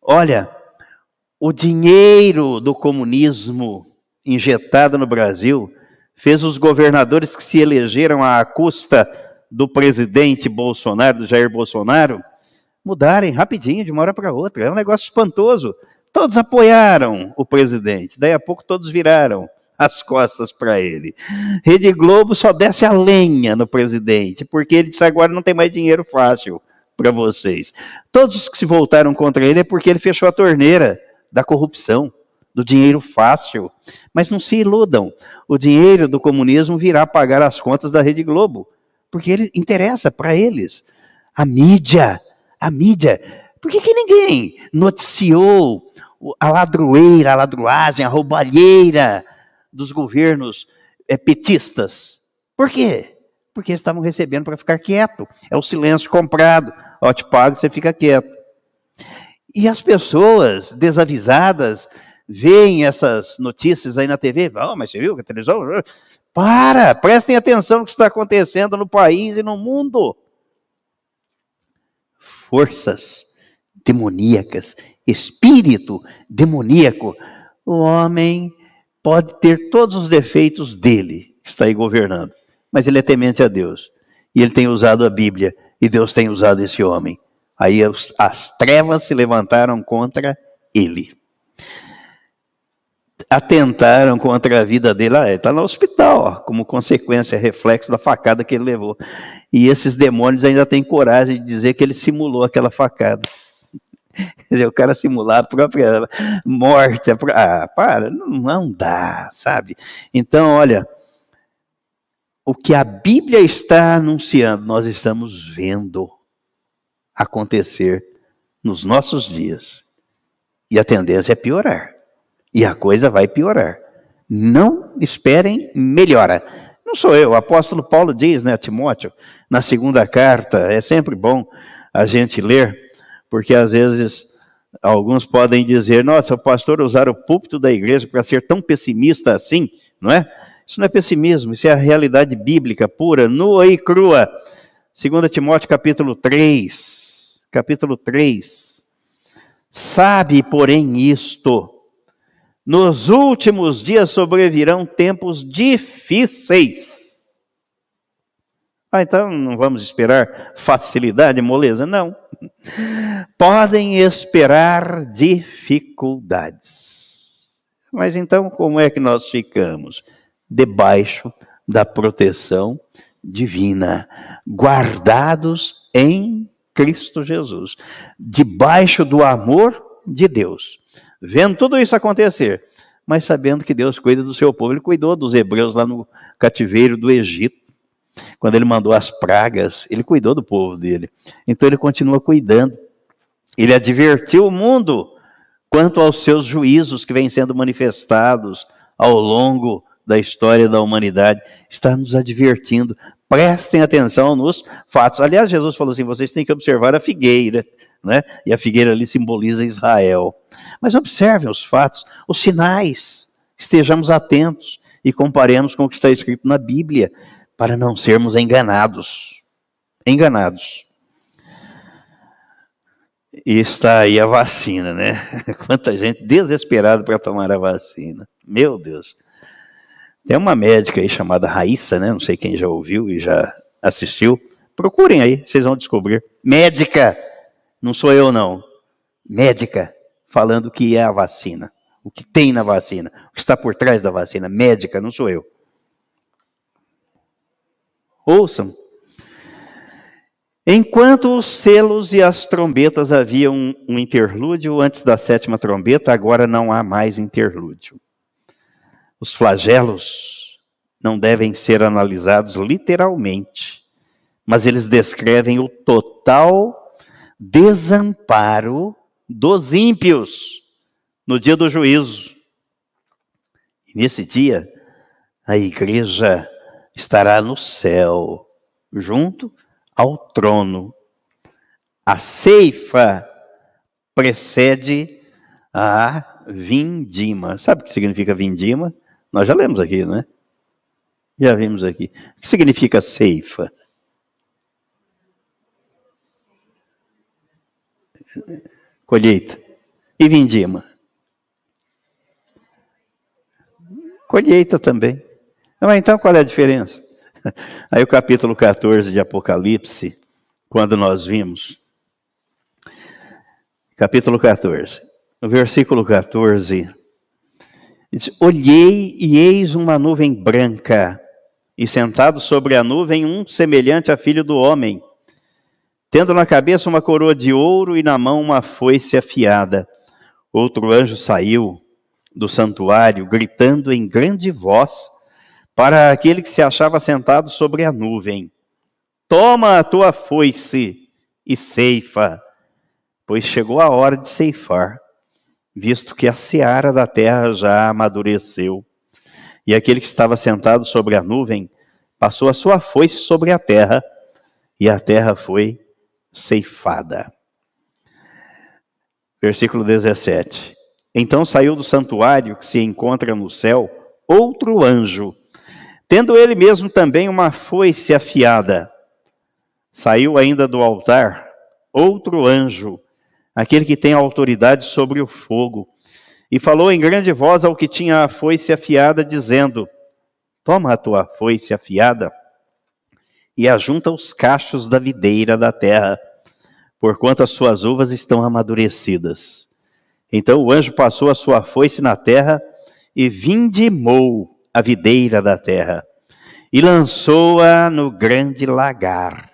Olha, o dinheiro do comunismo injetado no Brasil fez os governadores que se elegeram à custa do presidente Bolsonaro, do Jair Bolsonaro, mudarem rapidinho, de uma hora para outra. É um negócio espantoso. Todos apoiaram o presidente, daí a pouco todos viraram as costas para ele. Rede Globo só desce a lenha no presidente, porque ele disse agora não tem mais dinheiro fácil para vocês. Todos os que se voltaram contra ele é porque ele fechou a torneira da corrupção do dinheiro fácil. Mas não se iludam, o dinheiro do comunismo virá pagar as contas da Rede Globo, porque ele interessa para eles. A mídia, a mídia. Por que, que ninguém noticiou a ladroeira, a ladruagem, a roubalheira dos governos é, petistas? Por quê? Porque eles estavam recebendo para ficar quieto. É o silêncio comprado. Ó, te pago, você fica quieto. E as pessoas desavisadas veem essas notícias aí na TV, oh, mas você viu que a televisão. Para, prestem atenção no que está acontecendo no país e no mundo. Forças demoníacas, espírito demoníaco. O homem pode ter todos os defeitos dele, que está aí governando, mas ele é temente a Deus. E ele tem usado a Bíblia, e Deus tem usado esse homem. Aí as, as trevas se levantaram contra ele atentaram contra a vida dele. Ah, ele está no hospital, ó, como consequência, reflexo da facada que ele levou. E esses demônios ainda têm coragem de dizer que ele simulou aquela facada. Quer dizer, o cara simular a própria morte. Ah, para, não dá, sabe? Então, olha, o que a Bíblia está anunciando, nós estamos vendo acontecer nos nossos dias. E a tendência é piorar. E a coisa vai piorar. Não esperem melhora. Não sou eu, o apóstolo Paulo diz, né, Timóteo, na segunda carta, é sempre bom a gente ler, porque às vezes alguns podem dizer, nossa, o pastor usar o púlpito da igreja para ser tão pessimista assim, não é? Isso não é pessimismo, isso é a realidade bíblica pura, nua e crua. 2 Timóteo capítulo 3, capítulo 3. Sabe, porém, isto, nos últimos dias sobrevirão tempos difíceis. Ah, então não vamos esperar facilidade, moleza? Não. Podem esperar dificuldades. Mas então, como é que nós ficamos? debaixo da proteção divina, guardados em Cristo Jesus, debaixo do amor de Deus, vendo tudo isso acontecer, mas sabendo que Deus cuida do seu povo. Ele cuidou dos hebreus lá no cativeiro do Egito. Quando ele mandou as pragas, ele cuidou do povo dele. Então ele continua cuidando. Ele advertiu o mundo quanto aos seus juízos que vêm sendo manifestados ao longo da história da humanidade, está nos advertindo. Prestem atenção nos fatos. Aliás, Jesus falou assim: vocês têm que observar a figueira, né? E a figueira ali simboliza Israel. Mas observem os fatos, os sinais. Estejamos atentos e comparemos com o que está escrito na Bíblia, para não sermos enganados. Enganados. E está aí a vacina, né? Quanta gente desesperada para tomar a vacina. Meu Deus. Tem uma médica aí chamada Raíssa, né? Não sei quem já ouviu e já assistiu. Procurem aí, vocês vão descobrir. Médica, não sou eu não. Médica, falando que é a vacina, o que tem na vacina, o que está por trás da vacina. Médica, não sou eu. Ouçam. Enquanto os selos e as trombetas haviam um, um interlúdio antes da sétima trombeta, agora não há mais interlúdio. Os flagelos não devem ser analisados literalmente, mas eles descrevem o total desamparo dos ímpios no dia do juízo. E nesse dia, a igreja estará no céu, junto ao trono. A ceifa precede a vindima. Sabe o que significa vindima? Nós já lemos aqui, né? Já vimos aqui. O que significa ceifa? Colheita. E vindima? Colheita também. então qual é a diferença? Aí o capítulo 14 de Apocalipse, quando nós vimos, capítulo 14, no versículo 14, Diz, Olhei e eis uma nuvem branca, e sentado sobre a nuvem um semelhante a filho do homem, tendo na cabeça uma coroa de ouro e na mão uma foice afiada. Outro anjo saiu do santuário, gritando em grande voz para aquele que se achava sentado sobre a nuvem: Toma a tua foice e ceifa, pois chegou a hora de ceifar visto que a seara da terra já amadureceu. E aquele que estava sentado sobre a nuvem passou a sua foice sobre a terra, e a terra foi ceifada. Versículo 17. Então saiu do santuário que se encontra no céu outro anjo, tendo ele mesmo também uma foice afiada. Saiu ainda do altar outro anjo, aquele que tem autoridade sobre o fogo. E falou em grande voz ao que tinha a foice afiada, dizendo: Toma a tua foice afiada e ajunta os cachos da videira da terra, porquanto as suas uvas estão amadurecidas. Então o anjo passou a sua foice na terra e vindimou a videira da terra e lançou-a no grande lagar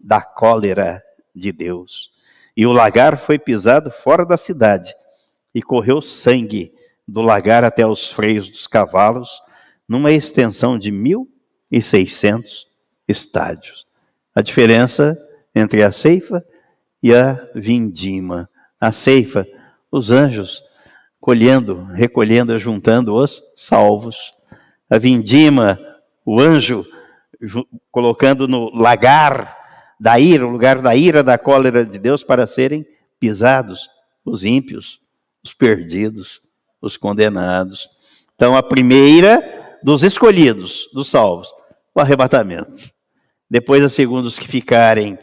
da cólera de Deus e o lagar foi pisado fora da cidade, e correu sangue do lagar até os freios dos cavalos, numa extensão de mil e seiscentos estádios. A diferença entre a ceifa e a vindima. A ceifa, os anjos colhendo, recolhendo, juntando os salvos. A vindima, o anjo colocando no lagar da ira, o lugar da ira, da cólera de Deus, para serem pisados os ímpios, os perdidos, os condenados. Então, a primeira dos escolhidos, dos salvos, o arrebatamento. Depois, a segunda, os que ficarem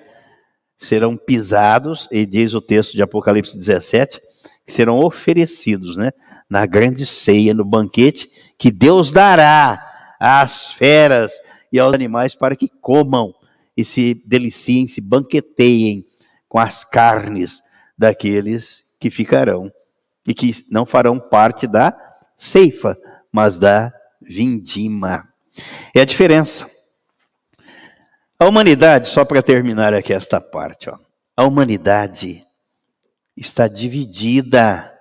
serão pisados, e diz o texto de Apocalipse 17, que serão oferecidos, né? Na grande ceia, no banquete, que Deus dará às feras e aos animais para que comam e se deliciem, se banqueteiem com as carnes daqueles que ficarão e que não farão parte da ceifa, mas da vindima. É a diferença. A humanidade, só para terminar aqui esta parte, ó, a humanidade está dividida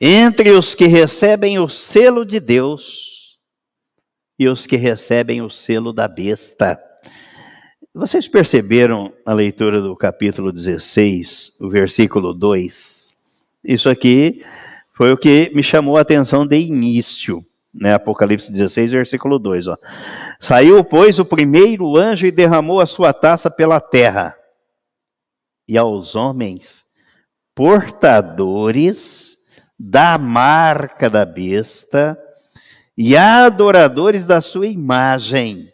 entre os que recebem o selo de Deus e os que recebem o selo da besta. Vocês perceberam a leitura do capítulo 16, o versículo 2? Isso aqui foi o que me chamou a atenção de início, né? Apocalipse 16, versículo 2, ó. Saiu, pois, o primeiro anjo e derramou a sua taça pela terra. E aos homens portadores da marca da besta e adoradores da sua imagem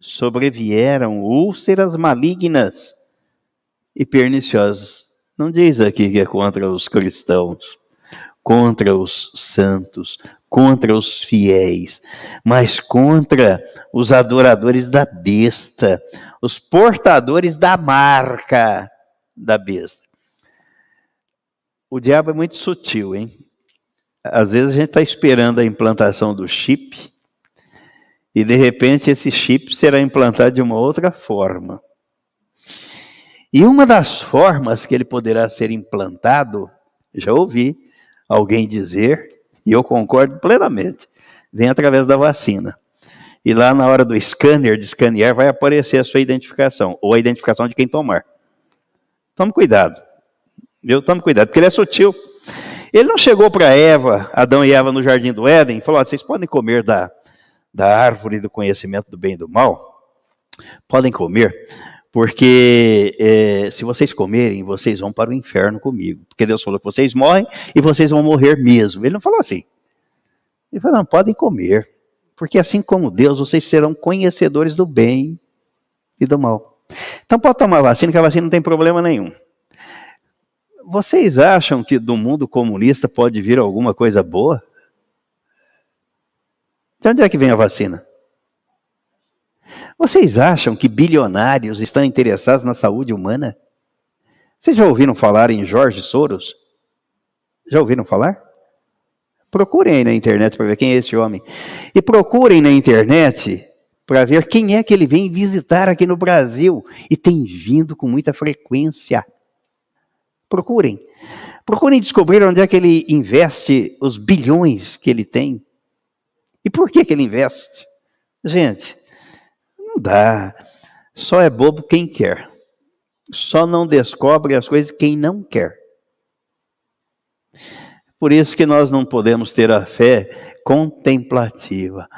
sobrevieram úlceras malignas e perniciosas. Não diz aqui que é contra os cristãos, contra os santos, contra os fiéis, mas contra os adoradores da besta, os portadores da marca da besta. O diabo é muito sutil, hein? Às vezes a gente está esperando a implantação do chip e de repente esse chip será implantado de uma outra forma. E uma das formas que ele poderá ser implantado, já ouvi alguém dizer, e eu concordo plenamente, vem através da vacina. E lá na hora do scanner, de escanear, vai aparecer a sua identificação, ou a identificação de quem tomar. Tome cuidado. Eu tome cuidado, porque ele é sutil. Ele não chegou para Eva, Adão e Eva no jardim do Éden, e falou: vocês podem comer da, da árvore do conhecimento do bem e do mal, podem comer, porque é, se vocês comerem, vocês vão para o inferno comigo. Porque Deus falou que vocês morrem e vocês vão morrer mesmo. Ele não falou assim. Ele falou, não, podem comer, porque assim como Deus, vocês serão conhecedores do bem e do mal. Então pode tomar vacina, que a vacina não tem problema nenhum. Vocês acham que do mundo comunista pode vir alguma coisa boa? De onde é que vem a vacina? Vocês acham que bilionários estão interessados na saúde humana? Vocês já ouviram falar em Jorge Soros? Já ouviram falar? Procurem aí na internet para ver quem é esse homem. E procurem na internet para ver quem é que ele vem visitar aqui no Brasil. E tem vindo com muita frequência. Procurem. Procurem descobrir onde é que ele investe os bilhões que ele tem. E por que, que ele investe? Gente, dá. Só é bobo quem quer. Só não descobre as coisas quem não quer. Por isso que nós não podemos ter a fé contemplativa.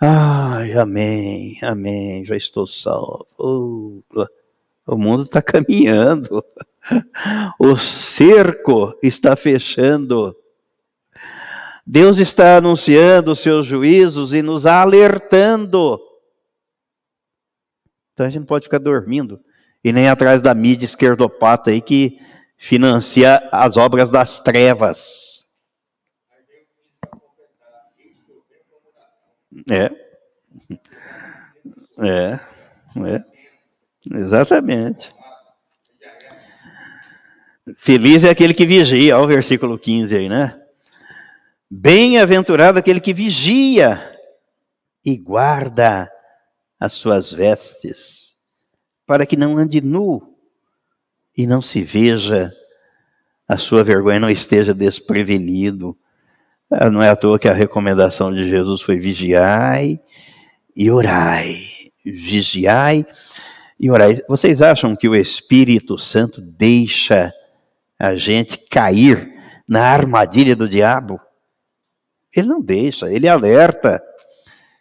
Ai, amém, amém, já estou salvo. Uh, o mundo está caminhando. O cerco está fechando. Deus está anunciando os seus juízos e nos alertando. Então a gente não pode ficar dormindo e nem atrás da mídia esquerdopata aí que financia as obras das trevas. É. É. É. Exatamente. Feliz é aquele que vigia, olha o versículo 15 aí, né? Bem-aventurado aquele que vigia e guarda as suas vestes, para que não ande nu e não se veja a sua vergonha, não esteja desprevenido. Ah, não é à toa que a recomendação de Jesus foi vigiai e orai. Vigiai e orai. Vocês acham que o Espírito Santo deixa a gente cair na armadilha do diabo. Ele não deixa, ele alerta.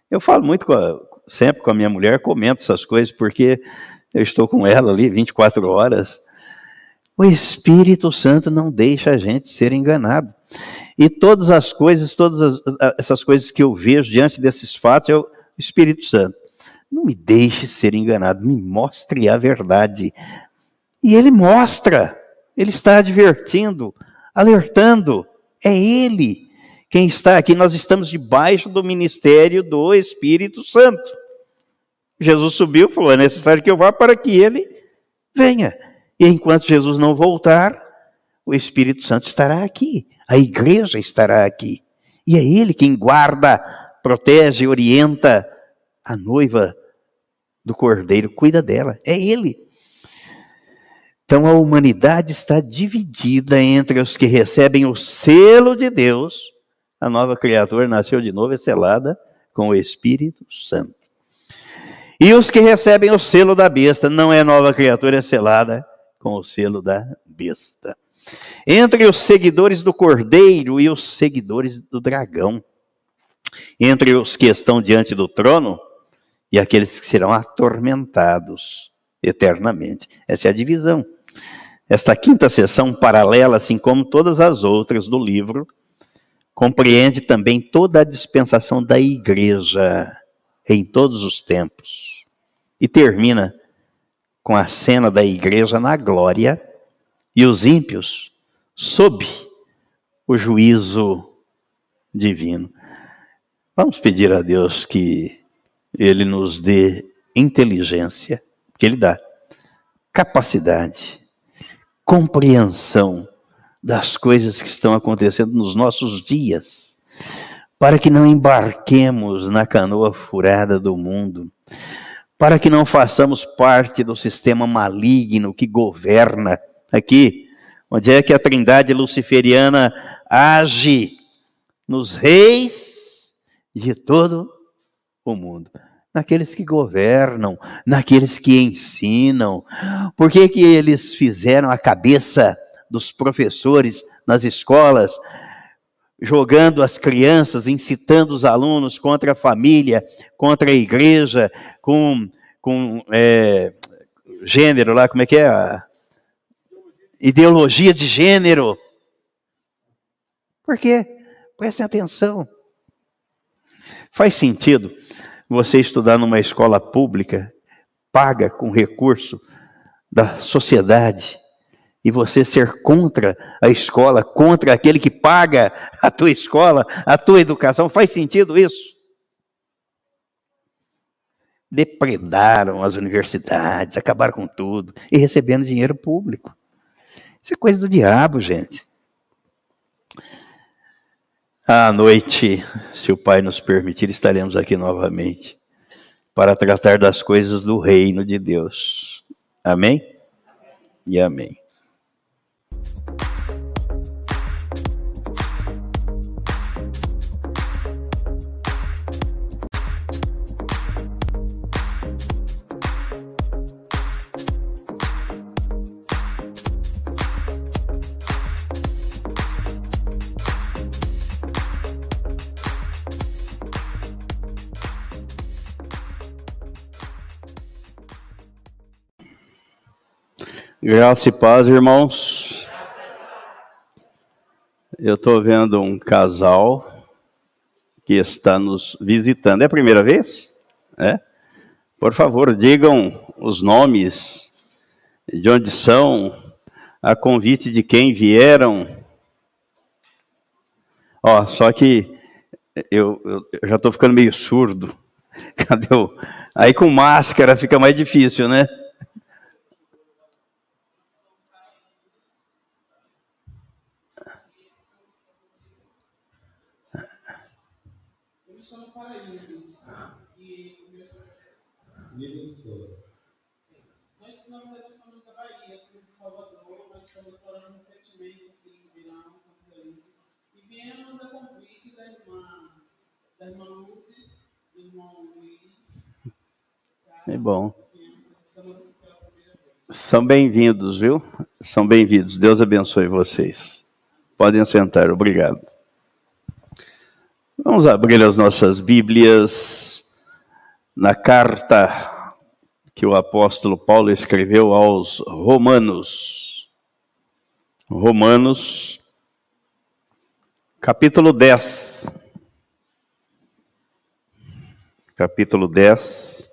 Eu falo muito com a, sempre com a minha mulher, comento essas coisas, porque eu estou com ela ali 24 horas. O Espírito Santo não deixa a gente ser enganado. E todas as coisas, todas as, essas coisas que eu vejo diante desses fatos, é o Espírito Santo. Não me deixe ser enganado, me mostre a verdade. E ele mostra, ele está advertindo, alertando. É ele quem está aqui. Nós estamos debaixo do ministério do Espírito Santo. Jesus subiu e falou: é necessário que eu vá para que ele venha. E enquanto Jesus não voltar, o Espírito Santo estará aqui, a igreja estará aqui. E é ele quem guarda, protege, orienta a noiva do cordeiro, cuida dela. É ele. Então a humanidade está dividida entre os que recebem o selo de Deus, a nova criatura nasceu de novo, é selada com o Espírito Santo. E os que recebem o selo da besta, não é nova criatura, é selada com o selo da besta. Entre os seguidores do cordeiro e os seguidores do dragão. Entre os que estão diante do trono e aqueles que serão atormentados eternamente. Essa é a divisão. Esta quinta sessão paralela, assim como todas as outras do livro, compreende também toda a dispensação da igreja em todos os tempos. E termina com a cena da igreja na glória e os ímpios sob o juízo divino. Vamos pedir a Deus que Ele nos dê inteligência, que Ele dá capacidade, compreensão das coisas que estão acontecendo nos nossos dias para que não embarquemos na canoa furada do mundo, para que não façamos parte do sistema maligno que governa aqui, onde é que a trindade luciferiana age nos reis de todo o mundo. Naqueles que governam, naqueles que ensinam. Por que, que eles fizeram a cabeça dos professores nas escolas jogando as crianças, incitando os alunos contra a família, contra a igreja, com, com é, gênero lá, como é que é? Ideologia de gênero. Por quê? Prestem atenção. Faz sentido você estudar numa escola pública, paga com recurso da sociedade, e você ser contra a escola, contra aquele que paga a tua escola, a tua educação, faz sentido isso? Depredaram as universidades, acabaram com tudo e recebendo dinheiro público. Isso é coisa do diabo, gente. À noite, se o Pai nos permitir, estaremos aqui novamente para tratar das coisas do reino de Deus. Amém? E amém. Graça e paz, irmãos. Eu estou vendo um casal que está nos visitando. É a primeira vez? É? Por favor, digam os nomes, de onde são, a convite de quem vieram. Ó, só que eu, eu já estou ficando meio surdo. Cadê o... Aí com máscara fica mais difícil, né? Da irmã Lourdes, do irmão Luiz. É bom. São bem-vindos, viu? São bem-vindos. Deus abençoe vocês. Podem sentar, obrigado. Vamos abrir as nossas Bíblias na carta que o apóstolo Paulo escreveu aos Romanos. Romanos, capítulo 10. Capítulo 10.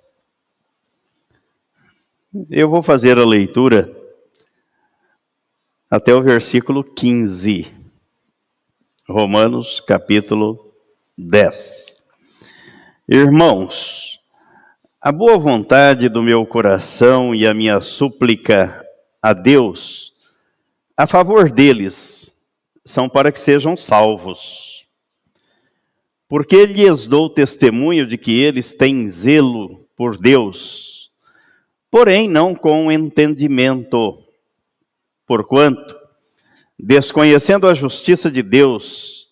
Eu vou fazer a leitura até o versículo 15. Romanos, capítulo 10. Irmãos, a boa vontade do meu coração e a minha súplica a Deus a favor deles são para que sejam salvos. Porque lhes dou testemunho de que eles têm zelo por Deus porém não com entendimento. Porquanto, desconhecendo a justiça de Deus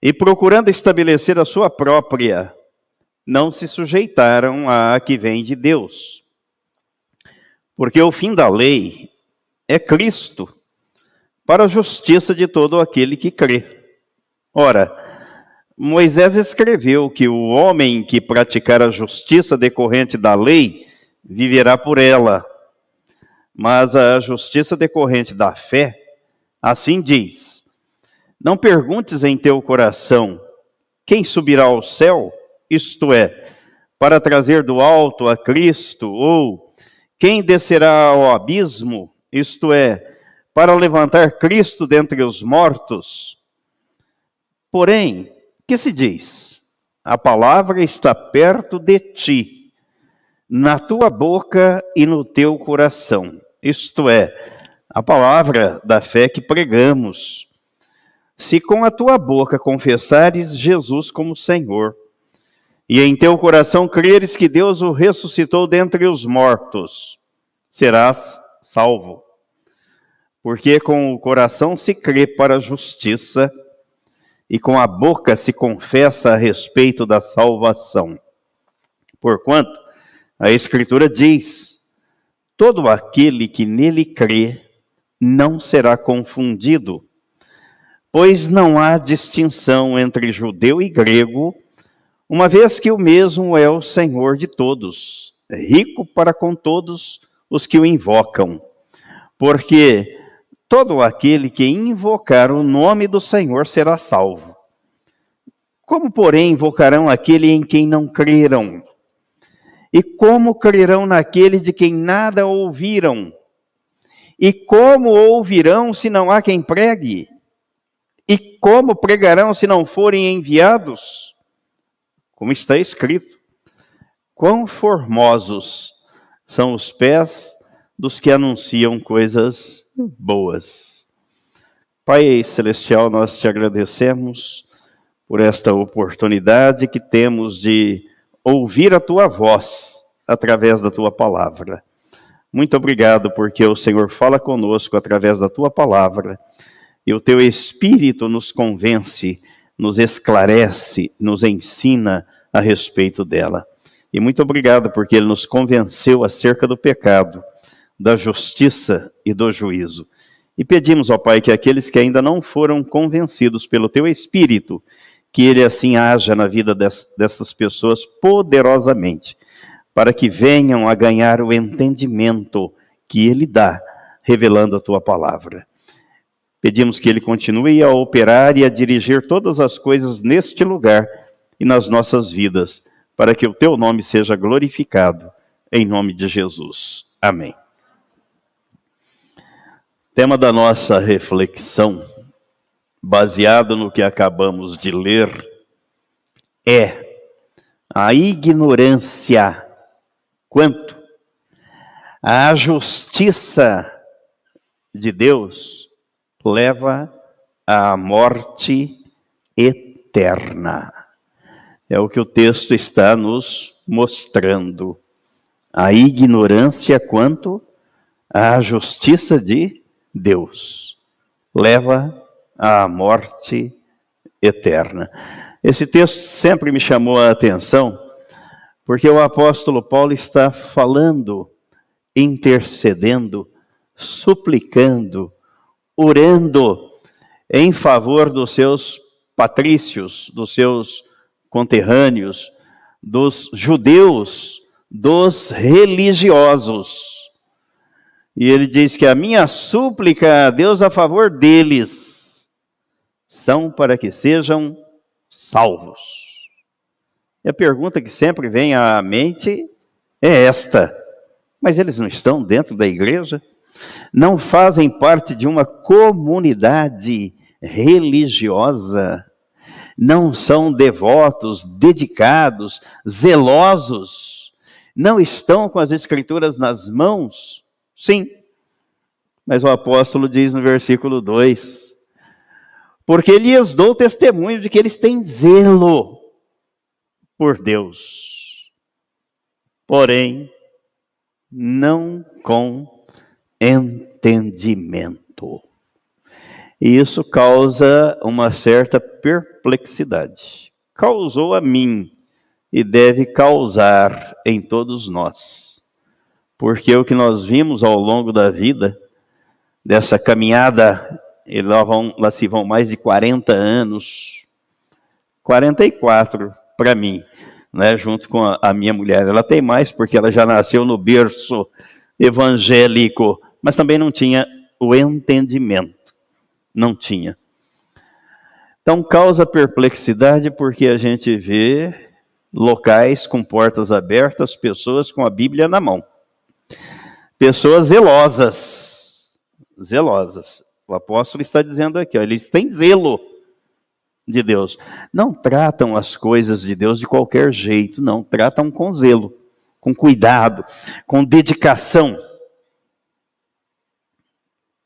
e procurando estabelecer a sua própria, não se sujeitaram à que vem de Deus. Porque o fim da lei é Cristo, para a justiça de todo aquele que crê. Ora, Moisés escreveu que o homem que praticar a justiça decorrente da lei viverá por ela. Mas a justiça decorrente da fé, assim diz: Não perguntes em teu coração quem subirá ao céu, isto é, para trazer do alto a Cristo, ou quem descerá ao abismo, isto é, para levantar Cristo dentre os mortos. Porém, que se diz? A palavra está perto de ti na tua boca e no teu coração. Isto é, a palavra da fé que pregamos. Se com a tua boca confessares Jesus como Senhor, e em teu coração creres que Deus o ressuscitou dentre os mortos, serás salvo. Porque com o coração se crê para a justiça, e com a boca se confessa a respeito da salvação. Porquanto, a Escritura diz: todo aquele que nele crê não será confundido, pois não há distinção entre judeu e grego, uma vez que o mesmo é o Senhor de todos, rico para com todos os que o invocam. Porque todo aquele que invocar o nome do Senhor será salvo. Como, porém, invocarão aquele em quem não creram? E como crerão naquele de quem nada ouviram? E como ouvirão se não há quem pregue? E como pregarão se não forem enviados? Como está escrito: Quão formosos são os pés dos que anunciam coisas boas. Pai Celestial, nós te agradecemos por esta oportunidade que temos de ouvir a tua voz através da tua palavra. Muito obrigado, porque o Senhor fala conosco através da tua palavra e o teu espírito nos convence, nos esclarece, nos ensina a respeito dela. E muito obrigado, porque ele nos convenceu acerca do pecado, da justiça e do juízo. E pedimos, ó Pai, que aqueles que ainda não foram convencidos pelo teu espírito, que ele assim haja na vida dessas pessoas poderosamente, para que venham a ganhar o entendimento que ele dá, revelando a tua palavra. Pedimos que ele continue a operar e a dirigir todas as coisas neste lugar e nas nossas vidas, para que o teu nome seja glorificado, em nome de Jesus. Amém. Tema da nossa reflexão baseado no que acabamos de ler, é a ignorância quanto à justiça de Deus leva à morte eterna. É o que o texto está nos mostrando. A ignorância quanto à justiça de Deus leva à morte eterna. Esse texto sempre me chamou a atenção, porque o apóstolo Paulo está falando intercedendo, suplicando, orando em favor dos seus patrícios, dos seus conterrâneos, dos judeus, dos religiosos. E ele diz que a minha súplica a Deus a favor deles são para que sejam salvos. E a pergunta que sempre vem à mente é esta: mas eles não estão dentro da igreja? Não fazem parte de uma comunidade religiosa? Não são devotos, dedicados, zelosos? Não estão com as escrituras nas mãos? Sim. Mas o apóstolo diz no versículo 2: Porque lhes dou testemunho de que eles têm zelo por Deus, porém, não com entendimento. E isso causa uma certa perplexidade. Causou a mim e deve causar em todos nós. Porque o que nós vimos ao longo da vida, dessa caminhada, lá, vão, lá se vão mais de 40 anos, 44 para mim, né, junto com a, a, minha mulher. Ela tem mais porque ela já nasceu no berço evangélico, mas também não tinha o entendimento. Não tinha. Então causa perplexidade porque a gente vê locais com portas abertas, pessoas com a Bíblia na mão. Pessoas zelosas. Zelosas. O apóstolo está dizendo aqui, ó, eles têm zelo de Deus. Não tratam as coisas de Deus de qualquer jeito, não. Tratam com zelo, com cuidado, com dedicação.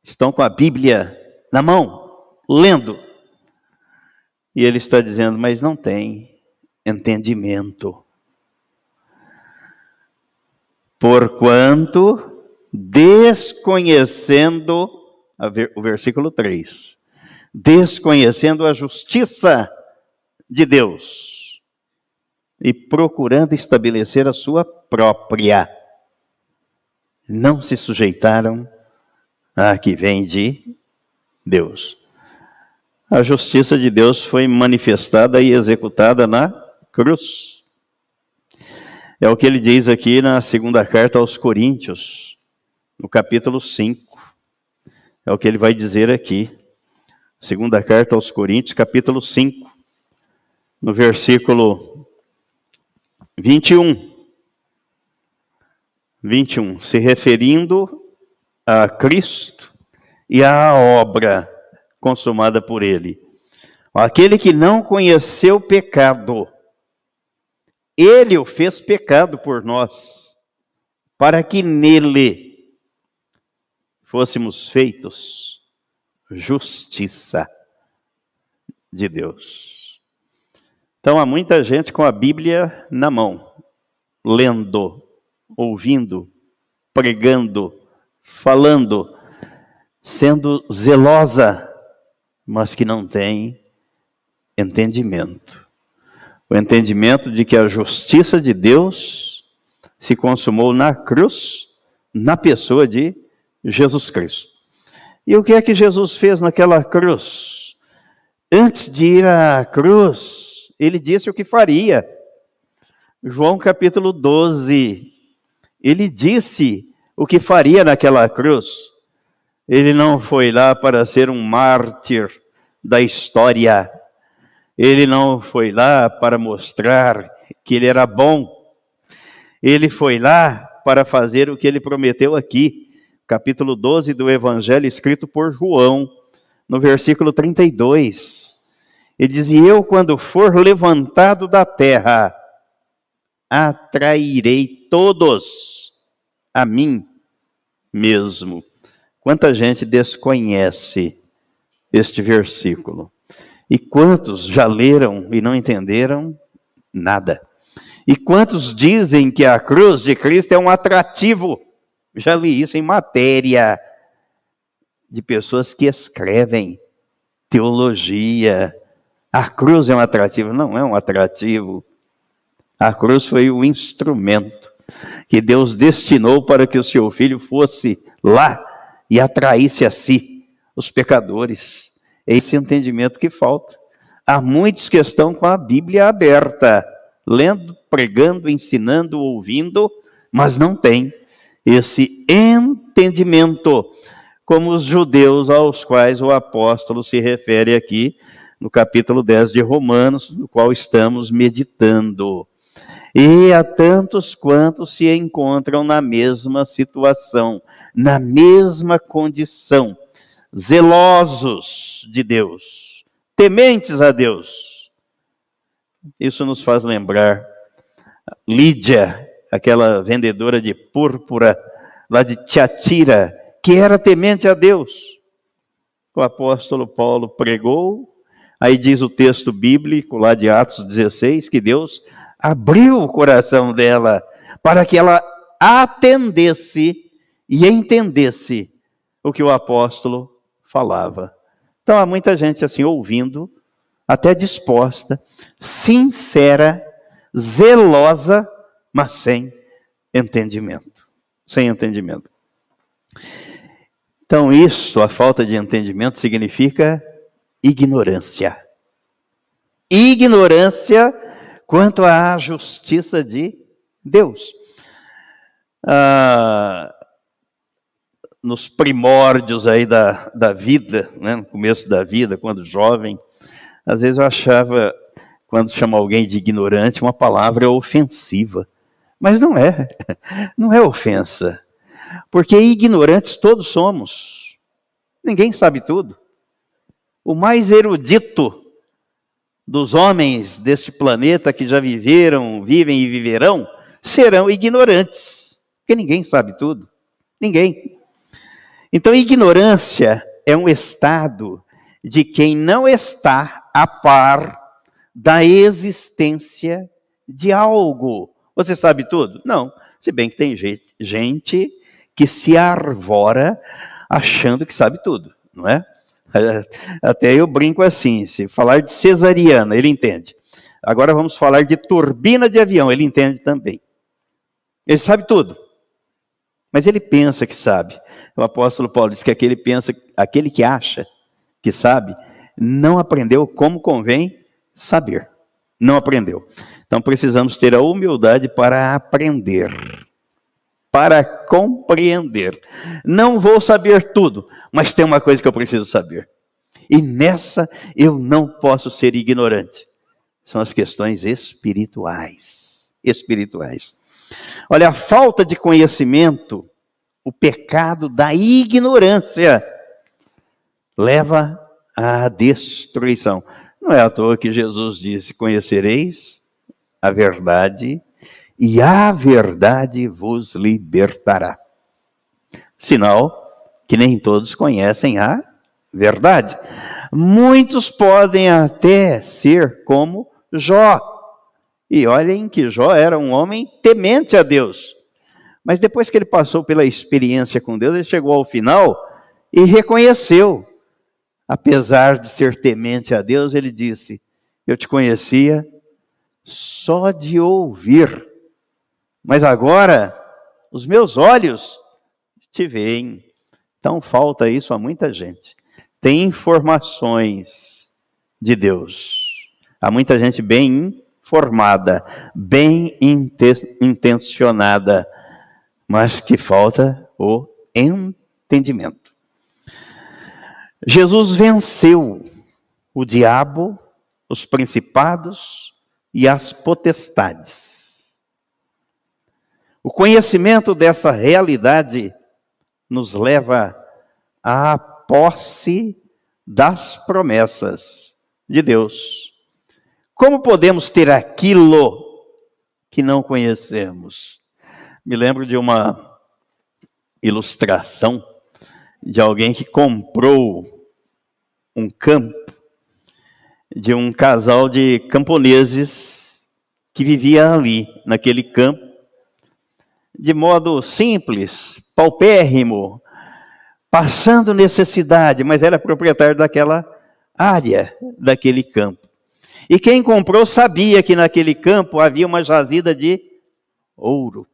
Estão com a Bíblia na mão, lendo. E ele está dizendo, mas não tem entendimento. Porquanto, desconhecendo, o versículo 3, desconhecendo a justiça de Deus e procurando estabelecer a sua própria. Não se sujeitaram a que vem de Deus. A justiça de Deus foi manifestada e executada na cruz. É o que ele diz aqui na segunda carta aos Coríntios, no capítulo 5. É o que ele vai dizer aqui. Segunda carta aos Coríntios, capítulo 5, no versículo 21. 21, se referindo a Cristo e à obra consumada por ele. Aquele que não conheceu pecado, ele o fez pecado por nós, para que nele fôssemos feitos justiça de Deus. Então há muita gente com a Bíblia na mão, lendo, ouvindo, pregando, falando, sendo zelosa, mas que não tem entendimento. O entendimento de que a justiça de Deus se consumou na cruz, na pessoa de Jesus Cristo. E o que é que Jesus fez naquela cruz? Antes de ir à cruz, ele disse o que faria. João capítulo 12. Ele disse o que faria naquela cruz. Ele não foi lá para ser um mártir da história. Ele não foi lá para mostrar que ele era bom. Ele foi lá para fazer o que ele prometeu aqui capítulo 12 do Evangelho escrito por João, no versículo 32. Ele diz: E eu, quando for levantado da terra, atrairei todos a mim mesmo. Quanta gente desconhece este versículo. E quantos já leram e não entenderam nada? E quantos dizem que a cruz de Cristo é um atrativo? Já li isso em matéria de pessoas que escrevem teologia. A cruz é um atrativo? Não é um atrativo. A cruz foi o instrumento que Deus destinou para que o seu filho fosse lá e atraísse a si os pecadores. É esse entendimento que falta. Há muitos que estão com a Bíblia aberta, lendo, pregando, ensinando, ouvindo, mas não tem esse entendimento, como os judeus aos quais o apóstolo se refere aqui no capítulo 10 de Romanos, no qual estamos meditando. E a tantos quantos se encontram na mesma situação, na mesma condição, zelosos de Deus, tementes a Deus. Isso nos faz lembrar Lídia, aquela vendedora de púrpura lá de Tiatira, que era temente a Deus. O apóstolo Paulo pregou, aí diz o texto bíblico lá de Atos 16 que Deus abriu o coração dela para que ela atendesse e entendesse o que o apóstolo falava. Então há muita gente assim ouvindo, até disposta, sincera, zelosa, mas sem entendimento. Sem entendimento. Então, isso, a falta de entendimento, significa ignorância. Ignorância quanto à justiça de Deus. Ah, nos primórdios aí da, da vida, né, no começo da vida, quando jovem, às vezes eu achava, quando chama alguém de ignorante, uma palavra ofensiva. Mas não é, não é ofensa. Porque ignorantes todos somos. Ninguém sabe tudo. O mais erudito dos homens deste planeta que já viveram, vivem e viverão, serão ignorantes, porque ninguém sabe tudo. Ninguém. Então, ignorância é um estado de quem não está a par da existência de algo. Você sabe tudo? Não. Se bem que tem gente que se arvora achando que sabe tudo, não é? Até eu brinco assim: se falar de cesariana, ele entende. Agora vamos falar de turbina de avião, ele entende também. Ele sabe tudo. Mas ele pensa que sabe. O apóstolo Paulo diz que aquele pensa, aquele que acha que sabe, não aprendeu como convém saber. Não aprendeu. Então precisamos ter a humildade para aprender, para compreender. Não vou saber tudo, mas tem uma coisa que eu preciso saber. E nessa eu não posso ser ignorante. São as questões espirituais. Espirituais. Olha, a falta de conhecimento, o pecado da ignorância, leva à destruição. Não é à toa que Jesus disse: Conhecereis a verdade, e a verdade vos libertará. Sinal que nem todos conhecem a verdade. Muitos podem até ser como Jó. E olhem que Jó era um homem temente a Deus. Mas depois que ele passou pela experiência com Deus, ele chegou ao final e reconheceu. Apesar de ser temente a Deus, ele disse: Eu te conhecia só de ouvir, mas agora os meus olhos te veem. Então falta isso a muita gente. Tem informações de Deus. Há muita gente bem informada, bem intencionada, mas que falta o entendimento. Jesus venceu o diabo, os principados e as potestades. O conhecimento dessa realidade nos leva à posse das promessas de Deus. Como podemos ter aquilo que não conhecemos? Me lembro de uma ilustração de alguém que comprou um campo de um casal de camponeses que vivia ali, naquele campo, de modo simples, paupérrimo, passando necessidade, mas era proprietário daquela área, daquele campo. E quem comprou sabia que naquele campo havia uma jazida de ouro.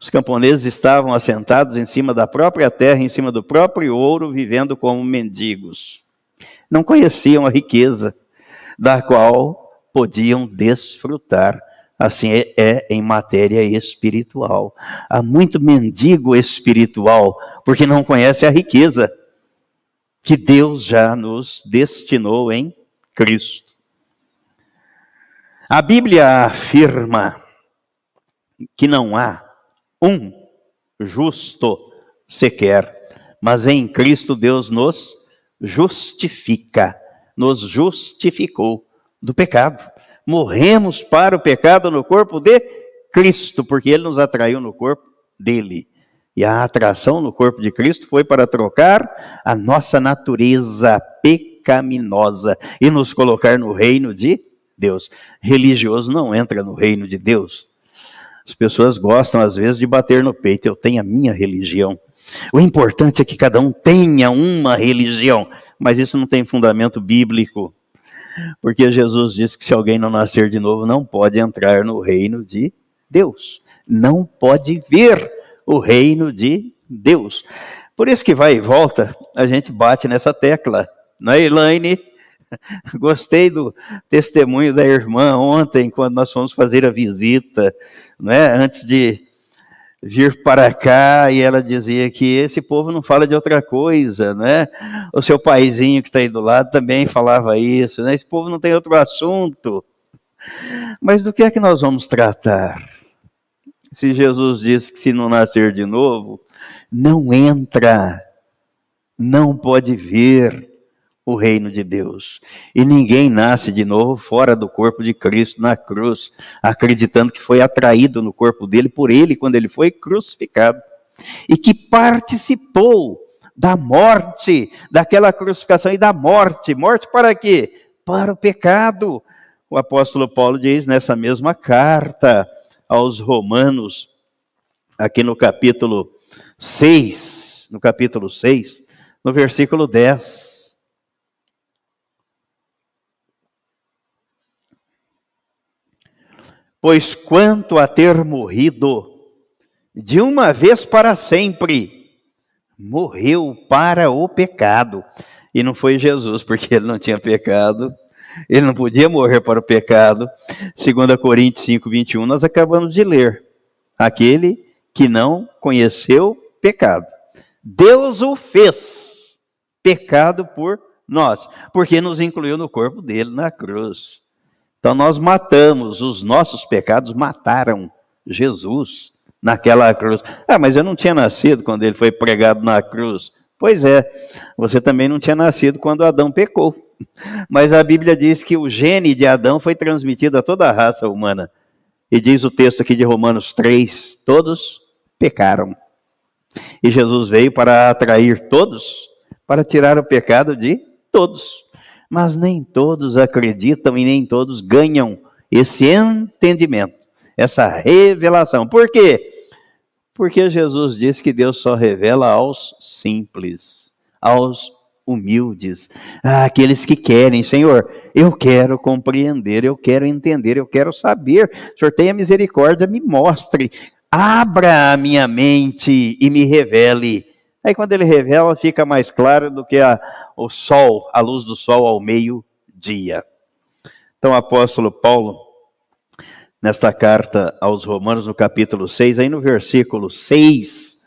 Os camponeses estavam assentados em cima da própria terra, em cima do próprio ouro, vivendo como mendigos. Não conheciam a riqueza da qual podiam desfrutar. Assim é, é em matéria espiritual. Há muito mendigo espiritual, porque não conhece a riqueza que Deus já nos destinou em Cristo. A Bíblia afirma que não há um justo sequer, mas em Cristo Deus nos justifica, nos justificou do pecado. Morremos para o pecado no corpo de Cristo, porque ele nos atraiu no corpo dele. E a atração no corpo de Cristo foi para trocar a nossa natureza pecaminosa e nos colocar no reino de Deus. Religioso não entra no reino de Deus. As pessoas gostam, às vezes, de bater no peito. Eu tenho a minha religião. O importante é que cada um tenha uma religião, mas isso não tem fundamento bíblico. Porque Jesus disse que se alguém não nascer de novo, não pode entrar no reino de Deus. Não pode ver o reino de Deus. Por isso que vai e volta, a gente bate nessa tecla. Não é, Elaine? Gostei do testemunho da irmã ontem, quando nós fomos fazer a visita, não é? Antes de vir para cá, e ela dizia que esse povo não fala de outra coisa, né? O seu paizinho que está aí do lado também falava isso, né? Esse povo não tem outro assunto. Mas do que é que nós vamos tratar? Se Jesus disse que se não nascer de novo, não entra, não pode ver o reino de Deus. E ninguém nasce de novo fora do corpo de Cristo na cruz, acreditando que foi atraído no corpo dele por ele quando ele foi crucificado. E que participou da morte, daquela crucificação e da morte. Morte para quê? Para o pecado. O apóstolo Paulo diz nessa mesma carta aos Romanos, aqui no capítulo 6, no capítulo 6, no versículo 10. Pois quanto a ter morrido de uma vez para sempre, morreu para o pecado. E não foi Jesus, porque ele não tinha pecado, ele não podia morrer para o pecado. Segundo Coríntios 5, 21, nós acabamos de ler. Aquele que não conheceu pecado. Deus o fez pecado por nós, porque nos incluiu no corpo dele na cruz. Então nós matamos, os nossos pecados mataram Jesus naquela cruz. Ah, mas eu não tinha nascido quando ele foi pregado na cruz. Pois é, você também não tinha nascido quando Adão pecou. Mas a Bíblia diz que o gene de Adão foi transmitido a toda a raça humana. E diz o texto aqui de Romanos 3: todos pecaram. E Jesus veio para atrair todos, para tirar o pecado de todos mas nem todos acreditam e nem todos ganham esse entendimento, essa revelação. Por quê? Porque Jesus disse que Deus só revela aos simples, aos humildes, àqueles que querem, Senhor, eu quero compreender, eu quero entender, eu quero saber. Senhor tenha misericórdia, me mostre, abra a minha mente e me revele Aí quando ele revela, fica mais claro do que a, o sol, a luz do sol ao meio-dia. Então o apóstolo Paulo, nesta carta aos Romanos, no capítulo 6, aí no versículo 6,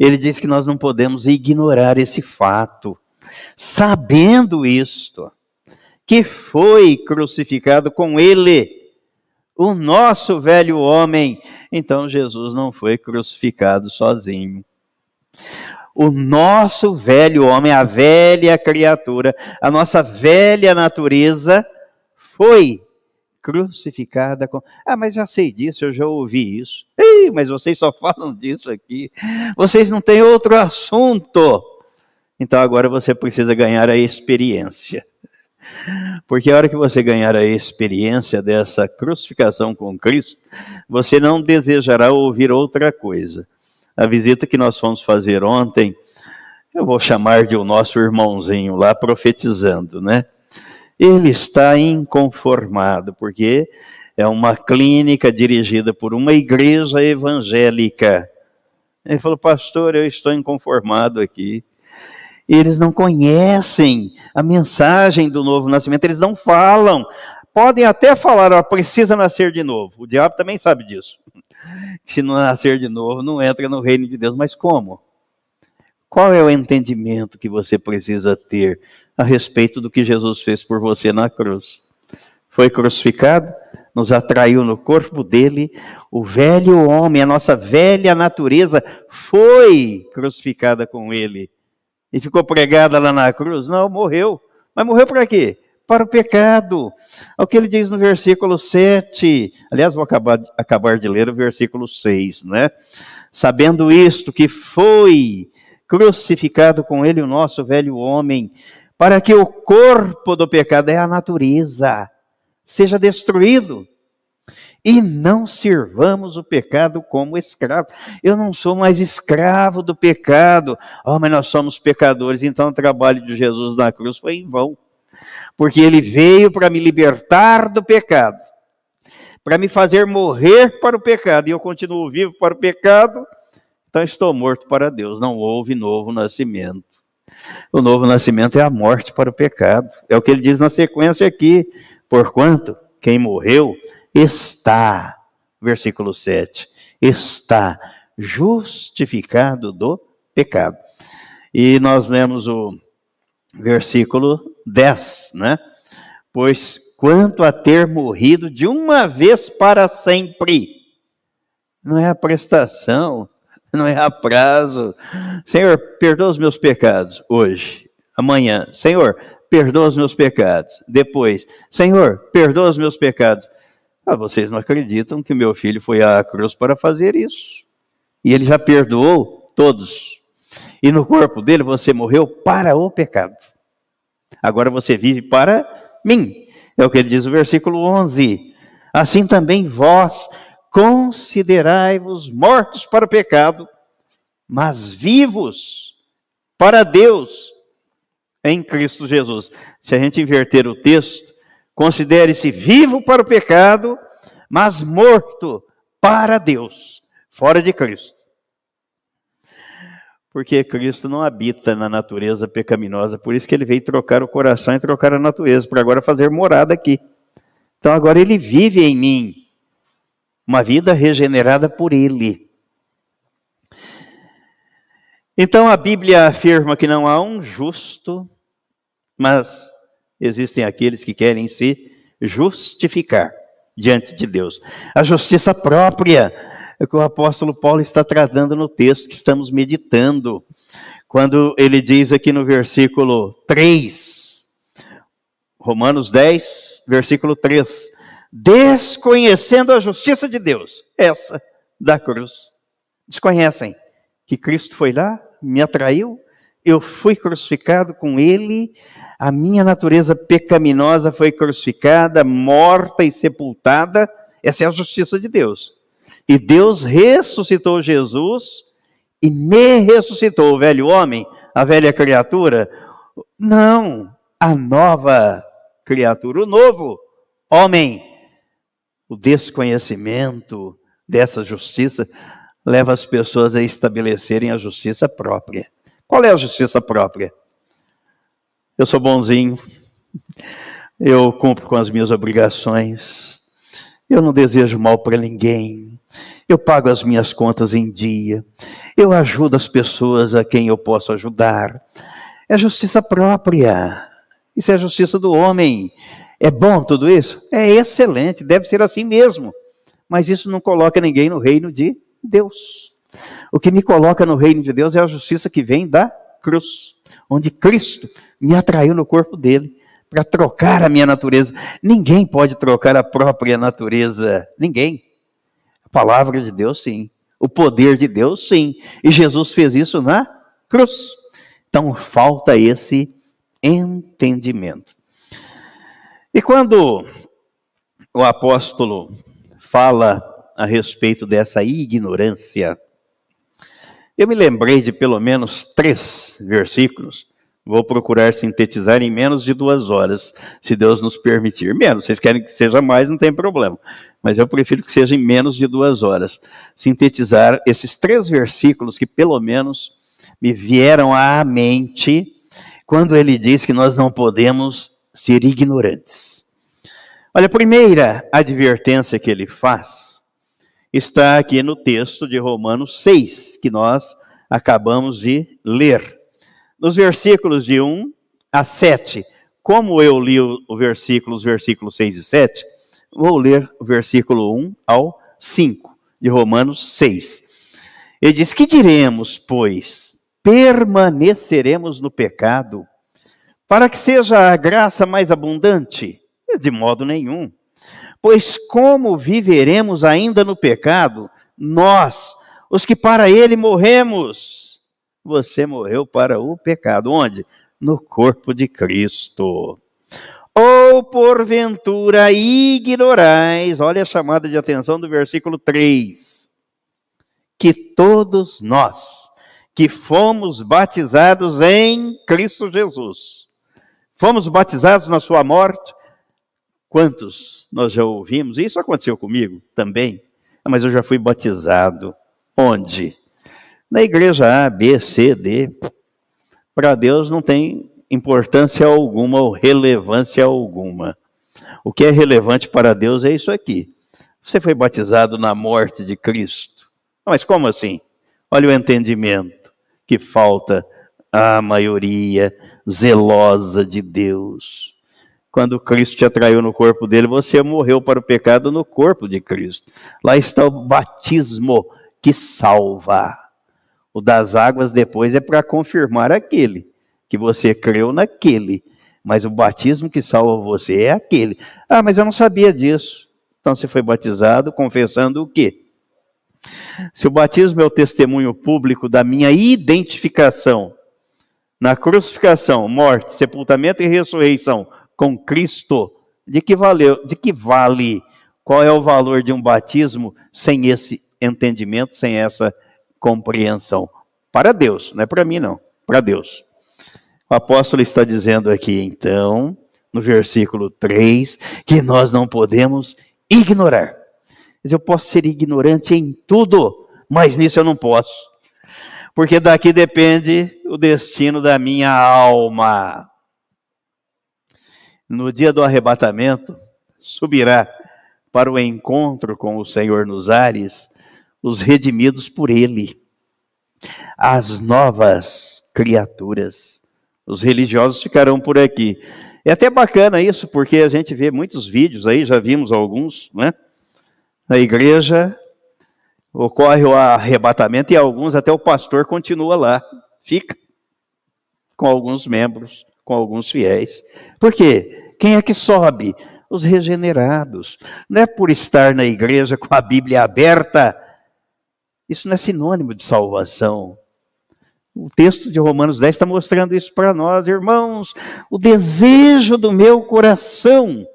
ele diz que nós não podemos ignorar esse fato, sabendo isto, que foi crucificado com ele o nosso velho homem. Então Jesus não foi crucificado sozinho o nosso velho homem, a velha criatura, a nossa velha natureza foi crucificada com. Ah, mas já sei disso, eu já ouvi isso. Ei, mas vocês só falam disso aqui. Vocês não têm outro assunto. Então agora você precisa ganhar a experiência. Porque a hora que você ganhar a experiência dessa crucificação com Cristo, você não desejará ouvir outra coisa a visita que nós fomos fazer ontem, eu vou chamar de o nosso irmãozinho lá profetizando, né? Ele está inconformado, porque é uma clínica dirigida por uma igreja evangélica. Ele falou, pastor, eu estou inconformado aqui. Eles não conhecem a mensagem do novo nascimento, eles não falam. Podem até falar, ó, precisa nascer de novo. O diabo também sabe disso. Se não nascer de novo, não entra no reino de Deus. Mas como? Qual é o entendimento que você precisa ter a respeito do que Jesus fez por você na cruz? Foi crucificado, nos atraiu no corpo dele, o velho homem, a nossa velha natureza foi crucificada com ele. E ficou pregada lá na cruz? Não, morreu. Mas morreu para quê? Para o pecado. É o que ele diz no versículo 7. Aliás, vou acabar, acabar de ler o versículo 6, né? Sabendo isto, que foi crucificado com ele o nosso velho homem, para que o corpo do pecado é a natureza seja destruído. E não sirvamos o pecado como escravo. Eu não sou mais escravo do pecado. Oh, mas nós somos pecadores, então o trabalho de Jesus na cruz foi em vão. Porque ele veio para me libertar do pecado, para me fazer morrer para o pecado, e eu continuo vivo para o pecado, então estou morto para Deus. Não houve novo nascimento. O novo nascimento é a morte para o pecado. É o que ele diz na sequência aqui. Porquanto quem morreu está, versículo 7, está justificado do pecado. E nós lemos o versículo 10, né? Pois quanto a ter morrido de uma vez para sempre, não é a prestação, não é a prazo. Senhor, perdoa os meus pecados hoje, amanhã. Senhor, perdoa os meus pecados. Depois, Senhor, perdoa os meus pecados. Ah, vocês não acreditam que meu filho foi à cruz para fazer isso. E ele já perdoou todos. E no corpo dele você morreu para o pecado. Agora você vive para mim. É o que ele diz no versículo 11. Assim também vós considerai-vos mortos para o pecado, mas vivos para Deus em Cristo Jesus. Se a gente inverter o texto, considere-se vivo para o pecado, mas morto para Deus, fora de Cristo. Porque Cristo não habita na natureza pecaminosa, por isso que ele veio trocar o coração e trocar a natureza, para agora fazer morada aqui. Então agora ele vive em mim, uma vida regenerada por ele. Então a Bíblia afirma que não há um justo, mas existem aqueles que querem se justificar diante de Deus. A justiça própria é que o apóstolo Paulo está tratando no texto que estamos meditando, quando ele diz aqui no versículo 3, Romanos 10, versículo 3: desconhecendo a justiça de Deus, essa da cruz. Desconhecem que Cristo foi lá, me atraiu, eu fui crucificado com ele, a minha natureza pecaminosa foi crucificada, morta e sepultada. Essa é a justiça de Deus. E Deus ressuscitou Jesus e me ressuscitou, o velho homem, a velha criatura. Não, a nova criatura, o novo homem. O desconhecimento dessa justiça leva as pessoas a estabelecerem a justiça própria. Qual é a justiça própria? Eu sou bonzinho, eu cumpro com as minhas obrigações, eu não desejo mal para ninguém, eu pago as minhas contas em dia, eu ajudo as pessoas a quem eu posso ajudar. É justiça própria. Isso é a justiça do homem. É bom tudo isso? É excelente, deve ser assim mesmo. Mas isso não coloca ninguém no reino de Deus. O que me coloca no reino de Deus é a justiça que vem da cruz, onde Cristo me atraiu no corpo dele para trocar a minha natureza. Ninguém pode trocar a própria natureza, ninguém. Palavra de Deus, sim. O poder de Deus, sim. E Jesus fez isso na cruz. Então falta esse entendimento. E quando o apóstolo fala a respeito dessa ignorância, eu me lembrei de pelo menos três versículos Vou procurar sintetizar em menos de duas horas, se Deus nos permitir. Menos, vocês querem que seja mais, não tem problema. Mas eu prefiro que seja em menos de duas horas. Sintetizar esses três versículos que, pelo menos, me vieram à mente quando ele diz que nós não podemos ser ignorantes. Olha, a primeira advertência que ele faz está aqui no texto de Romanos 6, que nós acabamos de ler nos versículos de 1 a 7. Como eu li o, versículo, os versículos 6 e 7, vou ler o versículo 1 ao 5 de Romanos 6. Ele diz: Que diremos, pois? Permaneceremos no pecado para que seja a graça mais abundante? De modo nenhum. Pois como viveremos ainda no pecado, nós, os que para ele morremos? Você morreu para o pecado. Onde? No corpo de Cristo. Ou porventura ignorais, olha a chamada de atenção do versículo 3, que todos nós que fomos batizados em Cristo Jesus, fomos batizados na sua morte, quantos nós já ouvimos? Isso aconteceu comigo também, mas eu já fui batizado. Onde? Na igreja A, B, C, D, para Deus não tem importância alguma ou relevância alguma. O que é relevante para Deus é isso aqui. Você foi batizado na morte de Cristo. Mas como assim? Olha o entendimento que falta à maioria zelosa de Deus. Quando Cristo te atraiu no corpo dele, você morreu para o pecado no corpo de Cristo. Lá está o batismo que salva. O das águas depois é para confirmar aquele, que você creu naquele. Mas o batismo que salva você é aquele. Ah, mas eu não sabia disso. Então você foi batizado confessando o quê? Se o batismo é o testemunho público da minha identificação na crucificação, morte, sepultamento e ressurreição com Cristo, de que valeu, de que vale? Qual é o valor de um batismo sem esse entendimento, sem essa compreensão. Para Deus, não é para mim, não. Para Deus. O apóstolo está dizendo aqui, então, no versículo 3, que nós não podemos ignorar. Eu posso ser ignorante em tudo, mas nisso eu não posso. Porque daqui depende o destino da minha alma. No dia do arrebatamento, subirá para o encontro com o Senhor nos ares os redimidos por Ele, as novas criaturas. Os religiosos ficarão por aqui. É até bacana isso, porque a gente vê muitos vídeos aí, já vimos alguns, né? Na igreja ocorre o arrebatamento e alguns até o pastor continua lá, fica com alguns membros, com alguns fiéis. Por quê? Quem é que sobe? Os regenerados. Não é por estar na igreja com a Bíblia aberta isso não é sinônimo de salvação. O texto de Romanos 10 está mostrando isso para nós, irmãos. O desejo do meu coração,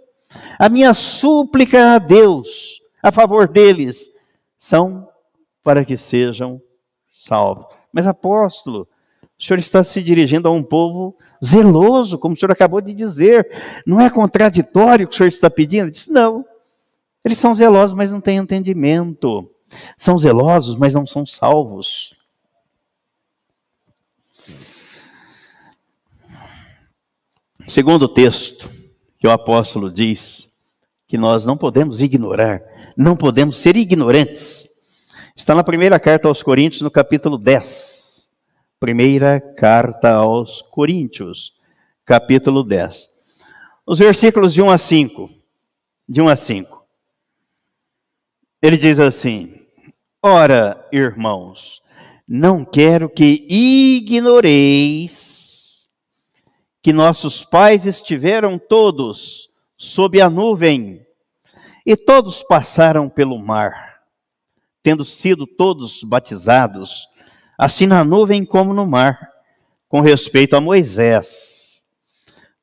a minha súplica a Deus, a favor deles, são para que sejam salvos. Mas, apóstolo, o senhor está se dirigindo a um povo zeloso, como o senhor acabou de dizer. Não é contraditório o que o senhor está pedindo? Ele disse, não. Eles são zelosos, mas não têm entendimento. São zelosos, mas não são salvos. Segundo texto, que o apóstolo diz que nós não podemos ignorar, não podemos ser ignorantes. Está na primeira carta aos Coríntios, no capítulo 10. Primeira carta aos Coríntios, capítulo 10. Os versículos de 1 a 5. De 1 a 5. Ele diz assim: Ora, irmãos, não quero que ignoreis que nossos pais estiveram todos sob a nuvem e todos passaram pelo mar, tendo sido todos batizados, assim na nuvem como no mar, com respeito a Moisés.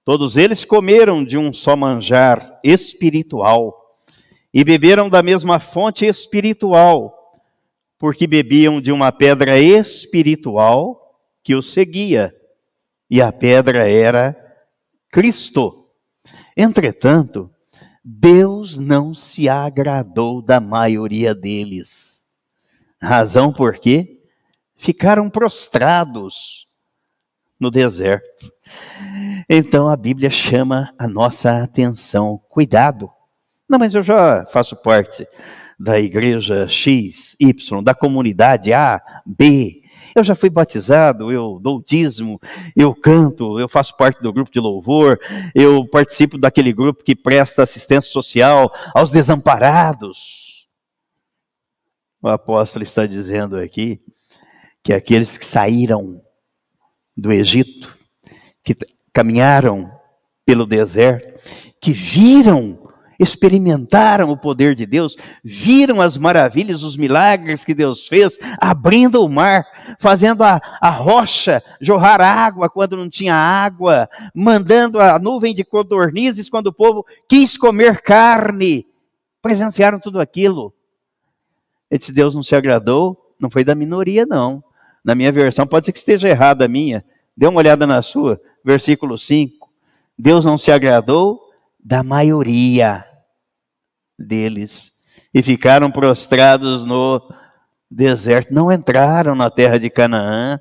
Todos eles comeram de um só manjar espiritual e beberam da mesma fonte espiritual, porque bebiam de uma pedra espiritual que os seguia. e a pedra era Cristo. Entretanto, Deus não se agradou da maioria deles. Razão por quê? Ficaram prostrados no deserto. Então a Bíblia chama a nossa atenção. Cuidado. Não, mas eu já faço parte da igreja X, Y, da comunidade A, B. Eu já fui batizado, eu dou dízimo, eu canto, eu faço parte do grupo de louvor, eu participo daquele grupo que presta assistência social aos desamparados. O apóstolo está dizendo aqui que aqueles que saíram do Egito, que caminharam pelo deserto, que viram experimentaram o poder de Deus, viram as maravilhas, os milagres que Deus fez, abrindo o mar, fazendo a, a rocha jorrar água quando não tinha água, mandando a nuvem de codornizes quando o povo quis comer carne. Presenciaram tudo aquilo. Esse Deus não se agradou, não foi da minoria, não. Na minha versão, pode ser que esteja errada a minha. Dê uma olhada na sua, versículo 5. Deus não se agradou da maioria deles e ficaram prostrados no deserto, não entraram na terra de Canaã.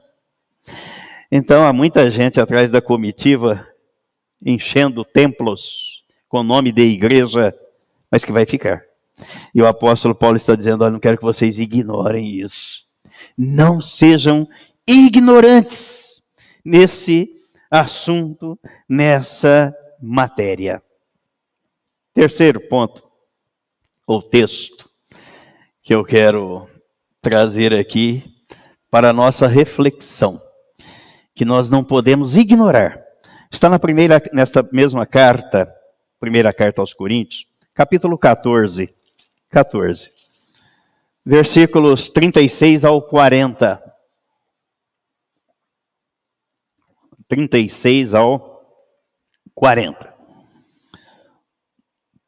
Então há muita gente atrás da comitiva enchendo templos com o nome de igreja, mas que vai ficar. E o apóstolo Paulo está dizendo: Olha, não quero que vocês ignorem isso. Não sejam ignorantes nesse assunto, nessa matéria. Terceiro ponto, ou texto, que eu quero trazer aqui para a nossa reflexão, que nós não podemos ignorar. Está na primeira, nesta mesma carta, primeira carta aos Coríntios, capítulo 14, 14, versículos 36 ao 40. 36 ao 40.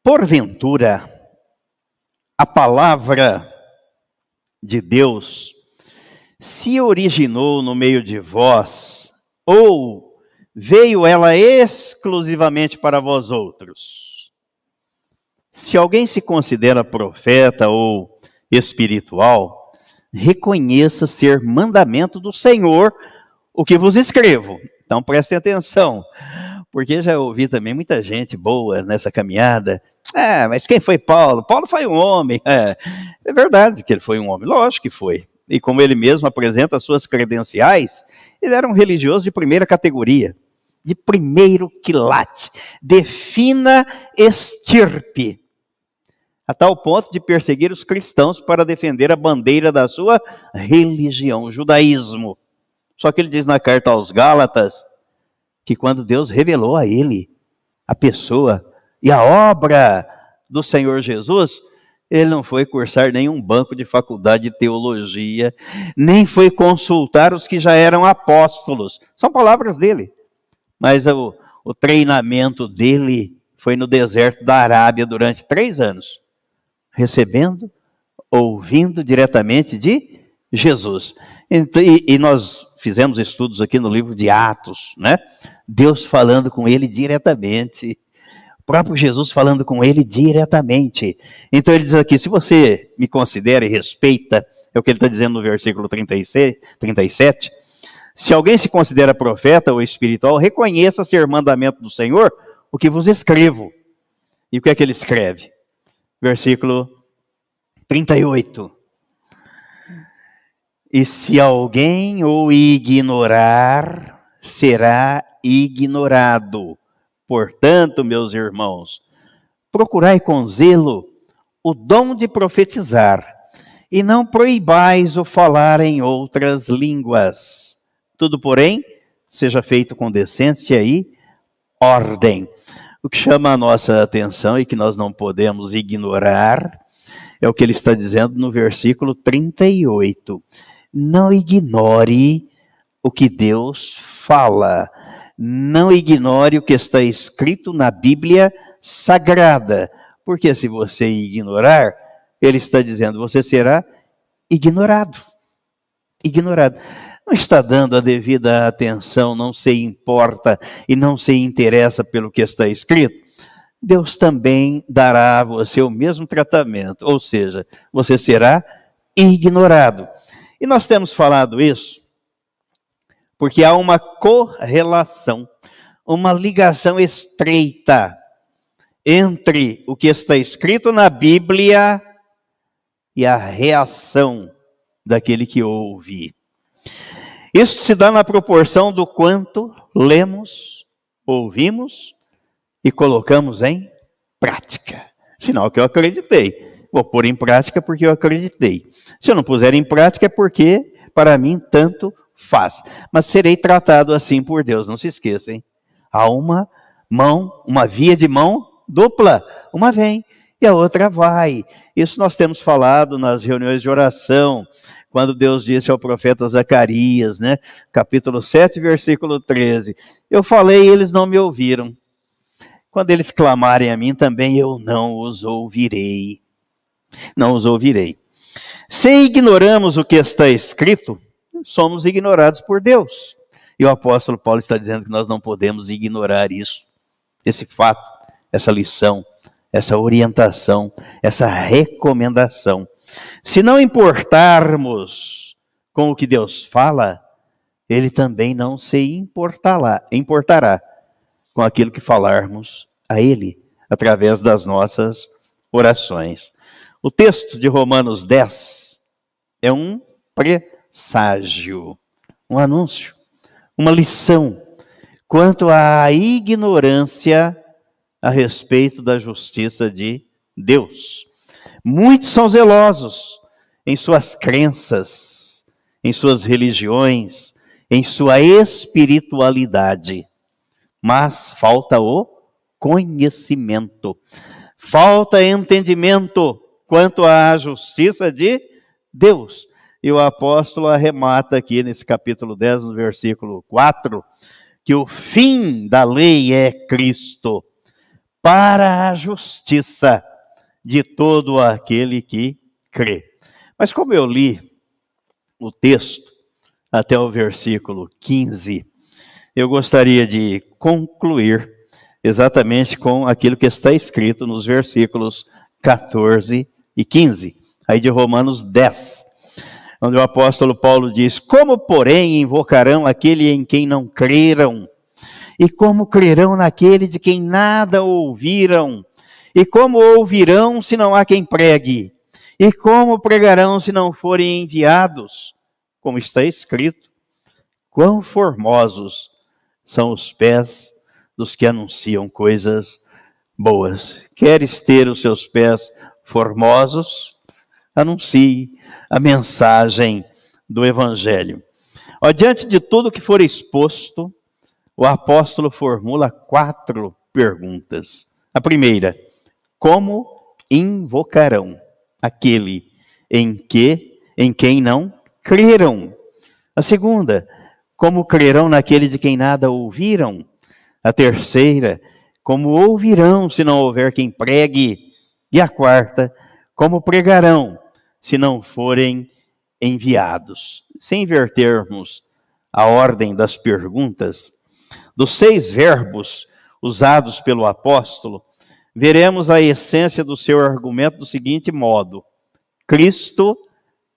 Porventura, a palavra de Deus se originou no meio de vós, ou veio ela exclusivamente para vós outros? Se alguém se considera profeta ou espiritual, reconheça ser mandamento do Senhor o que vos escrevo. Então prestem atenção, porque já ouvi também muita gente boa nessa caminhada é, mas quem foi Paulo? Paulo foi um homem. É, é verdade que ele foi um homem, lógico que foi. E como ele mesmo apresenta as suas credenciais, ele era um religioso de primeira categoria, de primeiro quilate, de fina estirpe, a tal ponto de perseguir os cristãos para defender a bandeira da sua religião, o judaísmo. Só que ele diz na carta aos Gálatas que quando Deus revelou a ele a pessoa e a obra do Senhor Jesus, ele não foi cursar nenhum banco de faculdade de teologia, nem foi consultar os que já eram apóstolos. São palavras dele. Mas o, o treinamento dele foi no deserto da Arábia durante três anos, recebendo, ouvindo diretamente de Jesus. E, e nós fizemos estudos aqui no livro de Atos, né? Deus falando com ele diretamente próprio Jesus falando com ele diretamente. Então ele diz aqui: se você me considera e respeita, é o que ele está dizendo no versículo 36, 37. Se alguém se considera profeta ou espiritual, reconheça ser mandamento do Senhor o que vos escrevo. E o que é que ele escreve? Versículo 38. E se alguém o ignorar, será ignorado Portanto, meus irmãos, procurai com zelo o dom de profetizar, e não proibais o falar em outras línguas. Tudo, porém, seja feito com decência e ordem. O que chama a nossa atenção e que nós não podemos ignorar é o que ele está dizendo no versículo 38. Não ignore o que Deus fala não ignore o que está escrito na Bíblia Sagrada, porque se você ignorar, ele está dizendo, você será ignorado. Ignorado. não está dando a devida atenção, não se importa e não se interessa pelo que está escrito, Deus também dará a você o mesmo tratamento, ou seja, você será ignorado. E nós temos falado isso porque há uma correlação, uma ligação estreita entre o que está escrito na Bíblia e a reação daquele que ouve. Isso se dá na proporção do quanto lemos, ouvimos e colocamos em prática. Sinal que eu acreditei. Vou pôr em prática porque eu acreditei. Se eu não puser em prática é porque, para mim, tanto faz. Mas serei tratado assim por Deus, não se esqueça, hein? Há uma mão, uma via de mão dupla. Uma vem e a outra vai. Isso nós temos falado nas reuniões de oração quando Deus disse ao profeta Zacarias, né? Capítulo 7, versículo 13: Eu falei e eles não me ouviram. Quando eles clamarem a mim também, eu não os ouvirei. Não os ouvirei. Se ignoramos o que está escrito, somos ignorados por Deus. E o apóstolo Paulo está dizendo que nós não podemos ignorar isso, esse fato, essa lição, essa orientação, essa recomendação. Se não importarmos com o que Deus fala, ele também não se importará, importará com aquilo que falarmos a ele através das nossas orações. O texto de Romanos 10 é um presságio, um anúncio, uma lição quanto à ignorância a respeito da justiça de Deus. Muitos são zelosos em suas crenças, em suas religiões, em sua espiritualidade, mas falta o conhecimento, falta entendimento quanto à justiça de Deus. E o apóstolo arremata aqui nesse capítulo 10, no versículo 4, que o fim da lei é Cristo, para a justiça de todo aquele que crê. Mas como eu li o texto até o versículo 15, eu gostaria de concluir exatamente com aquilo que está escrito nos versículos 14 e 15, aí de Romanos 10, onde o apóstolo Paulo diz: Como, porém, invocarão aquele em quem não creram? E como crerão naquele de quem nada ouviram? E como ouvirão se não há quem pregue? E como pregarão se não forem enviados? Como está escrito: Quão formosos são os pés dos que anunciam coisas boas. Queres ter os seus pés formosos? Anuncie a mensagem do Evangelho. Ó, diante de tudo que for exposto, o apóstolo formula quatro perguntas. A primeira, como invocarão aquele em que em quem não creram? A segunda, como crerão naquele de quem nada ouviram? A terceira, como ouvirão se não houver quem pregue? E a quarta, como pregarão se não forem enviados? Se invertermos a ordem das perguntas, dos seis verbos usados pelo apóstolo, veremos a essência do seu argumento do seguinte modo: Cristo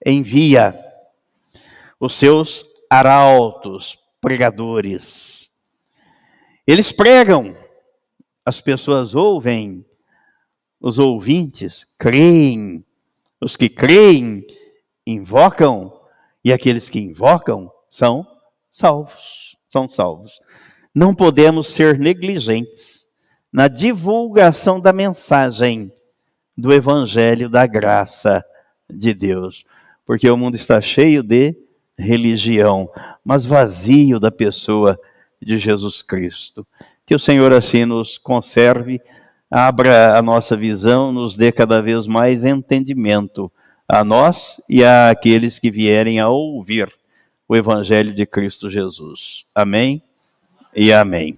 envia os seus arautos, pregadores. Eles pregam, as pessoas ouvem, os ouvintes creem, os que creem invocam, e aqueles que invocam são salvos, são salvos. Não podemos ser negligentes na divulgação da mensagem do Evangelho da graça de Deus. Porque o mundo está cheio de religião, mas vazio da pessoa de Jesus Cristo. Que o Senhor assim nos conserve, abra a nossa visão, nos dê cada vez mais entendimento a nós e a aqueles que vierem a ouvir o Evangelho de Cristo Jesus. Amém e amém.